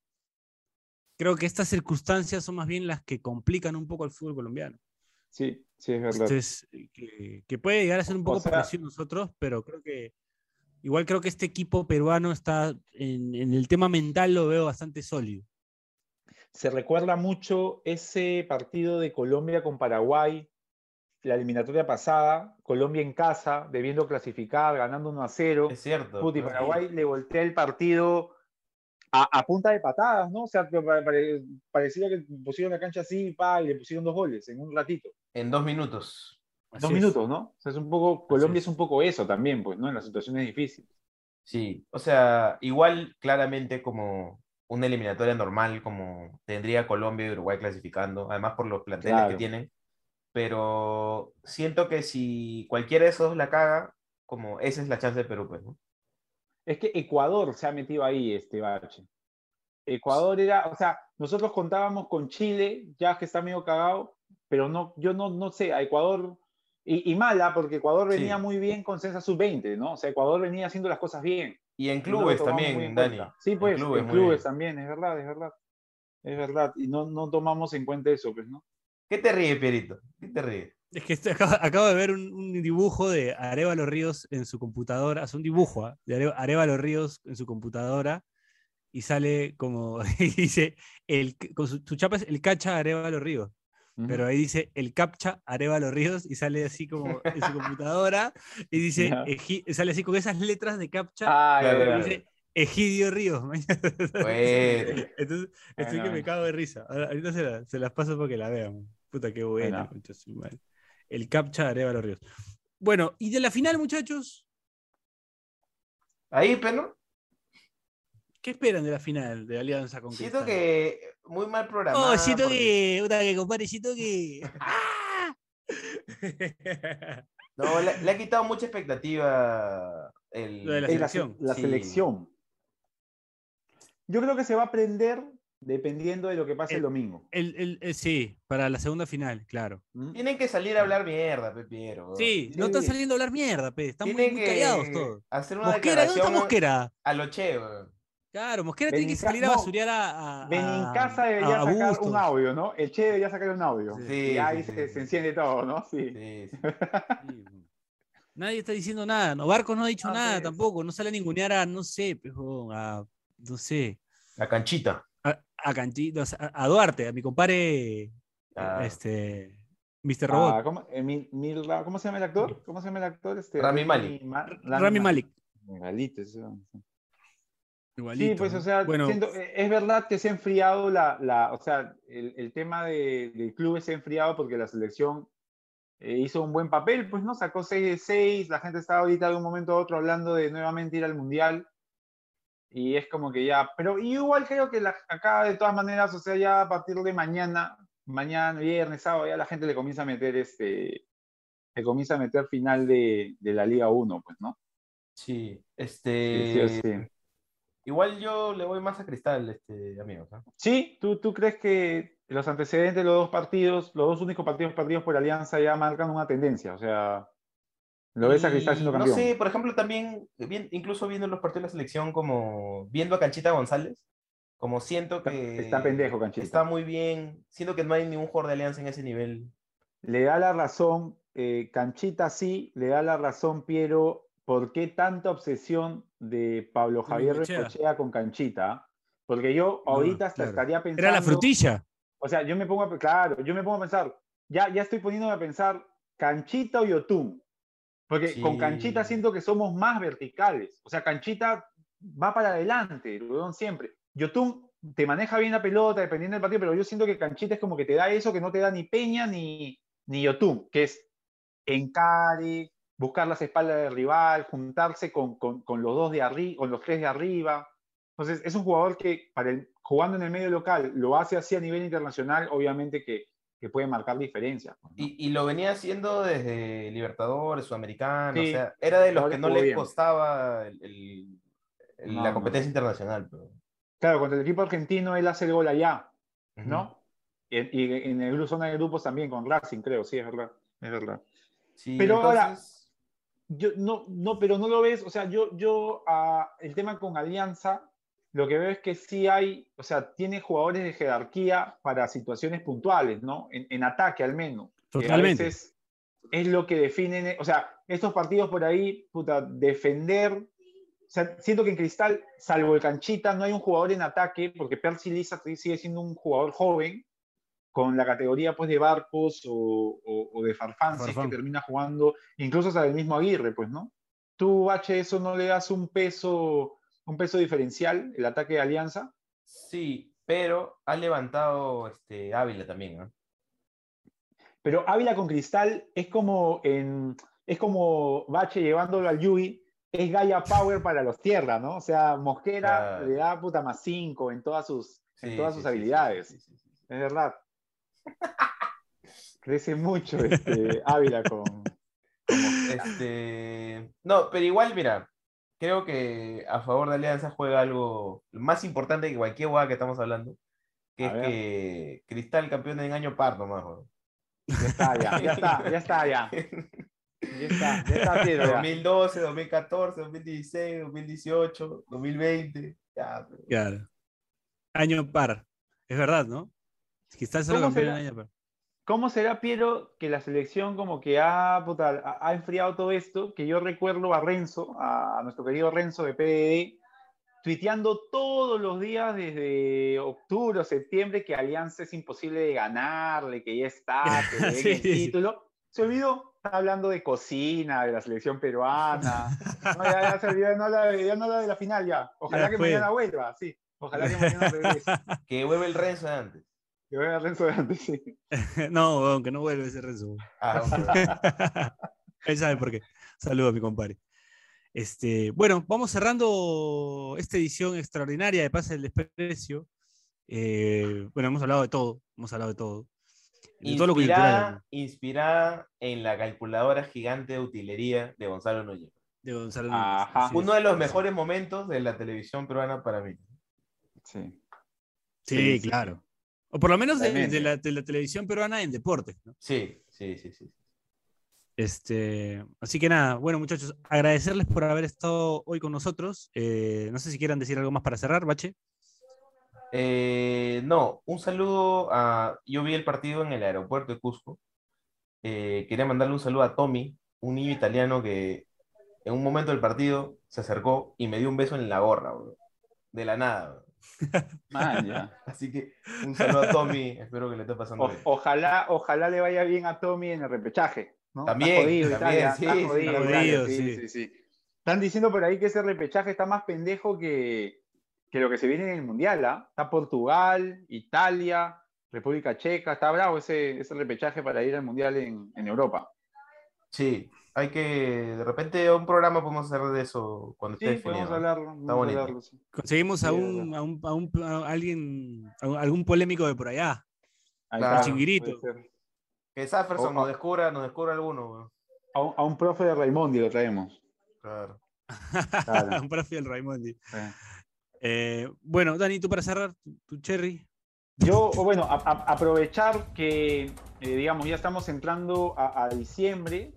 Creo que estas circunstancias son más bien las que complican un poco al fútbol colombiano. Sí, sí, es verdad. Entonces, que, que puede llegar a ser un O poco sea- parecido a nosotros, pero creo que igual creo que este equipo peruano está en, en el tema mental lo veo bastante sólido. Se recuerda mucho ese partido de Colombia con Paraguay, la eliminatoria pasada, Colombia en casa, debiendo clasificar, ganando 1 a 0. Es cierto. Puti, Sí. Paraguay le voltea el partido a, a punta de patadas, ¿no? O sea, que pare- pare- parecía que pusieron la cancha así pa, y le pusieron dos goles en un ratito. En dos minutos. Así dos es. minutos, ¿no? O sea, es un poco, Colombia es. es un poco eso también, pues, ¿no? En las situaciones difíciles. Sí, o sea, igual claramente como una eliminatoria normal, como tendría Colombia y Uruguay clasificando, además por los planteles Claro. que tienen, pero siento que si cualquiera de esos la caga, como esa es la chance de Perú, pues, ¿no? Es que Ecuador se ha metido ahí, este bache. Ecuador era, o sea, nosotros contábamos con Chile, ya que está medio cagado, pero no, yo no, no sé, a Ecuador, y, y mala, porque Ecuador venía Sí. muy bien con César Sub-20, ¿no? O sea, Ecuador venía haciendo las cosas bien. Y en clubes también, en Dani. Sí, pues, en clubes también, es verdad, es verdad. Es verdad, y no, no tomamos en cuenta eso, pues, ¿no? ¿Qué te ríe, Pierito? ¿Qué te ríe? Es que este- acabo, acabo de ver un, un dibujo de Arevalo Ríos en su computadora, hace un dibujo ¿ah? de Are- Arevalo Ríos en su computadora y sale como, y dice, el, con su, su chapa es el cacha Arevalo Ríos, pero ahí dice el captcha Arevalo Ríos y sale así como en su computadora y dice, sale así con esas letras de captcha Ah, Claro, claro. dice Egidio Ríos. Bueno. Entonces, estoy que me cago de risa. Ahora- Ahorita se, la- se las paso para que la vean. Puta, qué buena. Bueno. madre. El captcha de Arevalo Ríos. Bueno, y de la final, muchachos, Ahí, pero ¿no? ¿Qué esperan de la final de Alianza con siento que muy mal programado. Oh, siento que. Puta, que compadre, siento que. ¡Ah! No, le, le ha quitado mucha expectativa el, Lo de la se- selección. La Sí. selección. Yo creo que se va a aprender dependiendo de lo que pase el El- domingo. El- el- el- sí, para la segunda final, claro. ¿Mm? Tienen que salir a hablar mierda, Pepiero. Sí, no están saliendo a hablar mierda, pe. Están muy, muy callados todos. hacer una Mosquera, ¿dónde está Mosquera? a lo che, weón. Claro, Mosquera tiene que salir a no, basurear a. a Benincasa a- debería a sacar Bustos. un audio, ¿no? El Che debería sacar un audio. Sí, y ahí sí, se, sí. se enciende todo, ¿no? Sí. Sí, sí. Sí, Nadie está diciendo nada. No, Barcos no ha dicho No, nada tampoco. No sale a ningunear a, no sé, pejo, a, no sé, La canchita. a, a sea, a, a Duarte, a mi compadre, Ah. este, Mr. Robot, Ah, ¿cómo, eh, ¿cómo se llama el actor? ¿Cómo se llama el actor? Este, Rami Malek. Ma- Rami Malik. Igualito, eso. Igualito, Sí, pues, o sea, bueno, siento- es verdad que se ha enfriado la, la o sea, el, el tema de, del club se ha enfriado porque la selección eh, hizo un buen papel, pues, ¿no? Sacó 6 de 6, la gente está ahorita de un momento a otro hablando de nuevamente ir al Mundial, y es como que ya, pero igual creo que la- acá de todas maneras, o sea, ya a partir de mañana, mañana, viernes, sábado, ya la gente le comienza a meter este, le comienza a meter final de, de la Liga 1, pues, ¿no? Sí, este. sí o sí. Igual yo le voy más a Cristal, este, amigos. ¿ah? Sí, ¿tú, tú crees que los antecedentes de los dos partidos, los dos únicos partidos perdidos por Alianza ya marcan una tendencia? O sea, ¿lo ves a Cristal siendo campeón? No sé, por ejemplo, también, bien- incluso viendo los partidos de la selección, como viendo a Canchita González, como siento que. está pendejo, Canchita. Está muy bien. Siento que no hay ningún jugador de Alianza en ese nivel. Le da la razón, eh, Canchita sí, le da la razón Piero, ¿por qué tanta obsesión de Pablo Javier. Bengoechea con Canchita? Porque yo ahorita hasta claro. estaría pensando... era la frutilla. O sea, yo me pongo a, claro, yo me pongo a pensar, ya, ya estoy poniéndome a pensar, Canchita o Yotun. Porque con. Canchita siento que somos más verticales. O sea, Canchita va para adelante, siempre. Yotun te maneja bien la pelota dependiendo del partido, pero yo siento que Canchita es como que te da eso que no te da ni Peña ni, ni Yotun, que es encare, buscar las espaldas del rival, juntarse con, con- con los dos de arriba, con los tres de arriba. Entonces, es un jugador que para el, jugando en el medio local lo hace así a nivel internacional, obviamente que que puede marcar diferencias. pues, ¿no? Y, y lo venía haciendo desde Libertadores, Sudamericano, Sí, o sea, era de los que no le bien. costaba el- el- el- No, la no. competencia internacional. Pero, Claro, contra el equipo argentino él hace el gol allá. ¿no? Y, y en el zona de grupos también con Racing, creo, sí, es verdad. Es verdad. Sí, Pero ahora- Yo, no, no, pero no lo ves, o sea, yo, yo ah, el tema con Alianza, lo que veo es que sí hay, o sea, tiene jugadores de jerarquía para situaciones puntuales, ¿no? En, en ataque al menos. que a Totalmente. veces es lo que definen, o sea, estos partidos por ahí, puta, defender. O sea, siento que en Cristal, salvo el Canchita, no hay un jugador en ataque, porque Percy Lisa sigue siendo un jugador joven, con la categoría pues, de Barcos o, o- o de Farfán, si es Farfán. que termina jugando, incluso hasta el mismo Aguirre, pues, ¿no? Tú, H, eso no le das un peso, un peso diferencial, el ataque de Alianza. sí, pero ha levantado este, Ávila también, ¿no? Pero Ávila con Cristal es como en, es como Bache llevándolo al Yui, es Gaia Power para los tierras, ¿no? O sea, Mosquera le da puta más 5 en todas sus, en todas sí, sus sí, habilidades. sí, sí, sí, sí. Es verdad. Crece mucho este Ávila con. Este, no, pero igual, mira, creo que a favor de Alianza juega algo más importante que cualquier hueá que estamos hablando, que A es ver. que Cristal campeón en año par nomás, weón. Ya está, ya, ya está, ya está, ya. Ya está, ya está, Piero, ya. 2012, 2014, 2016, 2018, 2020, ya, pero- Claro. Año par. Es verdad, ¿no? Quizás solo ¿Cómo campeón en será? año par. ¿Cómo será, Piero, que la selección como que ha, puta, ha- ha enfriado todo esto? Que yo recuerdo a Renzo, a, nuestro querido Renzo de PDD, tuiteando todos los días desde octubre o septiembre que Alianza es imposible de ganarle, que ya está, que le Sí, el sí. título. Se olvidó, está hablando de cocina, de la selección peruana. No, ya, ya se olvidó, no la, ya no la de la final ya. Ojalá Ya que fue. mañana vuelva, sí. Ojalá que mañana regrese. que vuelve el Renzo de antes. Que vea Renzo de antes, sí. no, aunque no vuelve ese Renzo. Ah. Él sabe por qué. Saludos a mi compadre. Este, bueno, vamos cerrando esta edición extraordinaria de Pase del Desprecio. Eh, bueno, hemos hablado de todo, hemos hablado de todo. De todo lo inspirada, coyuntural inspirada en la calculadora gigante de utilería de Gonzalo Núñez. de Gonzalo Núñez, Ajá. Uno de los mejores momentos de la televisión peruana para mí. Sí. Sí, Sí, sí, claro. O por lo menos de, la, de la televisión peruana en deportes. ¿no? Sí, sí, sí, sí. Este, así que nada, bueno muchachos, agradecerles por haber estado hoy con nosotros. Eh, no sé si quieran decir algo más para cerrar, Bache. Eh, no, un saludo a... Yo vi el partido en el aeropuerto de Cusco. Eh, quería mandarle un saludo a Tommy, un niño italiano que en un momento del partido se acercó y me dio un beso en la gorra, bro. De la nada. bro. Man, ya. Así que un saludo a Tommy, espero que le esté pasando O- bien. ojalá, ojalá le vaya bien a Tommy en el repechaje. También, jodido también, Italia, sí, está sí, jodido está Italia, jodido, sí, sí. sí, sí. Están diciendo por ahí que ese repechaje está más pendejo que, que lo que se viene en el Mundial. ¿ah? Está Portugal, Italia, República Checa. Está bravo ese, ese repechaje para ir al Mundial en, en Europa. Sí, hay que, de repente, un programa podemos hacer de eso cuando Sí, esté podemos definido. hablar. podemos bonito. hablarlo, sí. Conseguimos a un, a un, a un- a alguien, a algún polémico de por allá. Ahí Claro. está, Chinguirito. Que Safferson nos descubra, nos descubra alguno. A un, a un profe de Raimondi lo traemos. Claro. Claro. un profe del Raimondi. Eh. Eh, bueno, Dani, tú para cerrar, tu, cherry. Yo, bueno, a- a- aprovechar que, eh, digamos, ya estamos entrando a, a diciembre,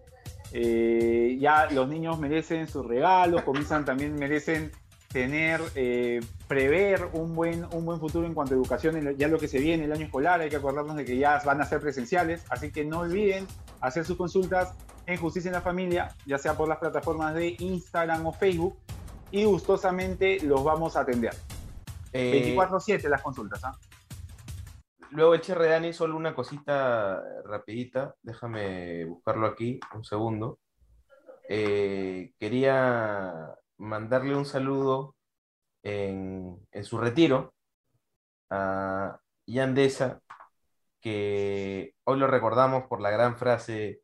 eh, ya los niños merecen sus regalos, comienzan también, merecen tener, eh, prever un buen, un buen futuro en cuanto a educación, ya lo que se viene, el año escolar, hay que acordarnos de que ya van a ser presenciales, así que no olviden hacer sus consultas en Justicia en la Familia, ya sea por las plataformas de Instagram o Facebook, y gustosamente los vamos a atender. Eh, 24/7 las consultas, ¿ah? Luego el Cherry Dani, solo una cosita rapidita, déjame buscarlo aquí, un segundo. Eh, quería mandarle un saludo en, en su retiro a Yandesa, que hoy lo recordamos por la gran frase,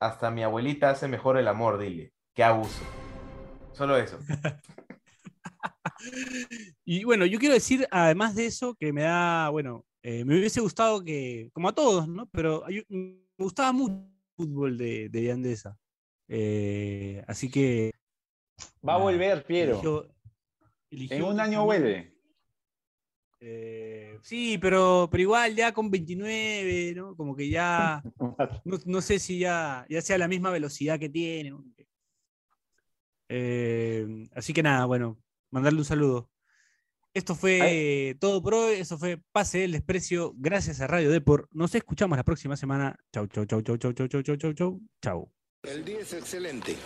hasta mi abuelita hace mejor el amor, dile, qué abuso. Solo eso. Y bueno, yo quiero decir, además de eso, que me da, bueno, Eh, me hubiese gustado que, como a todos, ¿no? Pero hay- me gustaba mucho el fútbol de, de Yandesa. Eh, así que. Va a volver, Piero. eligió- eligió En un año vuelve. Eh, sí, pero, pero igual ya con 29, ¿no? Como que ya. No, no sé si ya, ya sea la misma velocidad que tiene. Eh, así que nada, bueno, mandarle un saludo. Esto fue todo por hoy. Eso fue Pase del Desprecio. Gracias a Radio Depor. Nos escuchamos la próxima semana. Chau, chau, chau, chau, chau, chau, chau, chau, chau, chau. Chau. El día es excelente.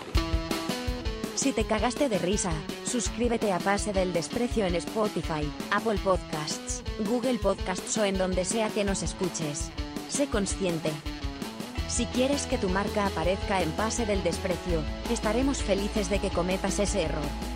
Si te cagaste de risa, suscríbete a Pase del Desprecio en Spotify, Apple Podcasts, Google Podcasts o en donde sea que nos escuches. Sé consciente. Si quieres que tu marca aparezca en Pase del Desprecio, estaremos felices de que cometas ese error.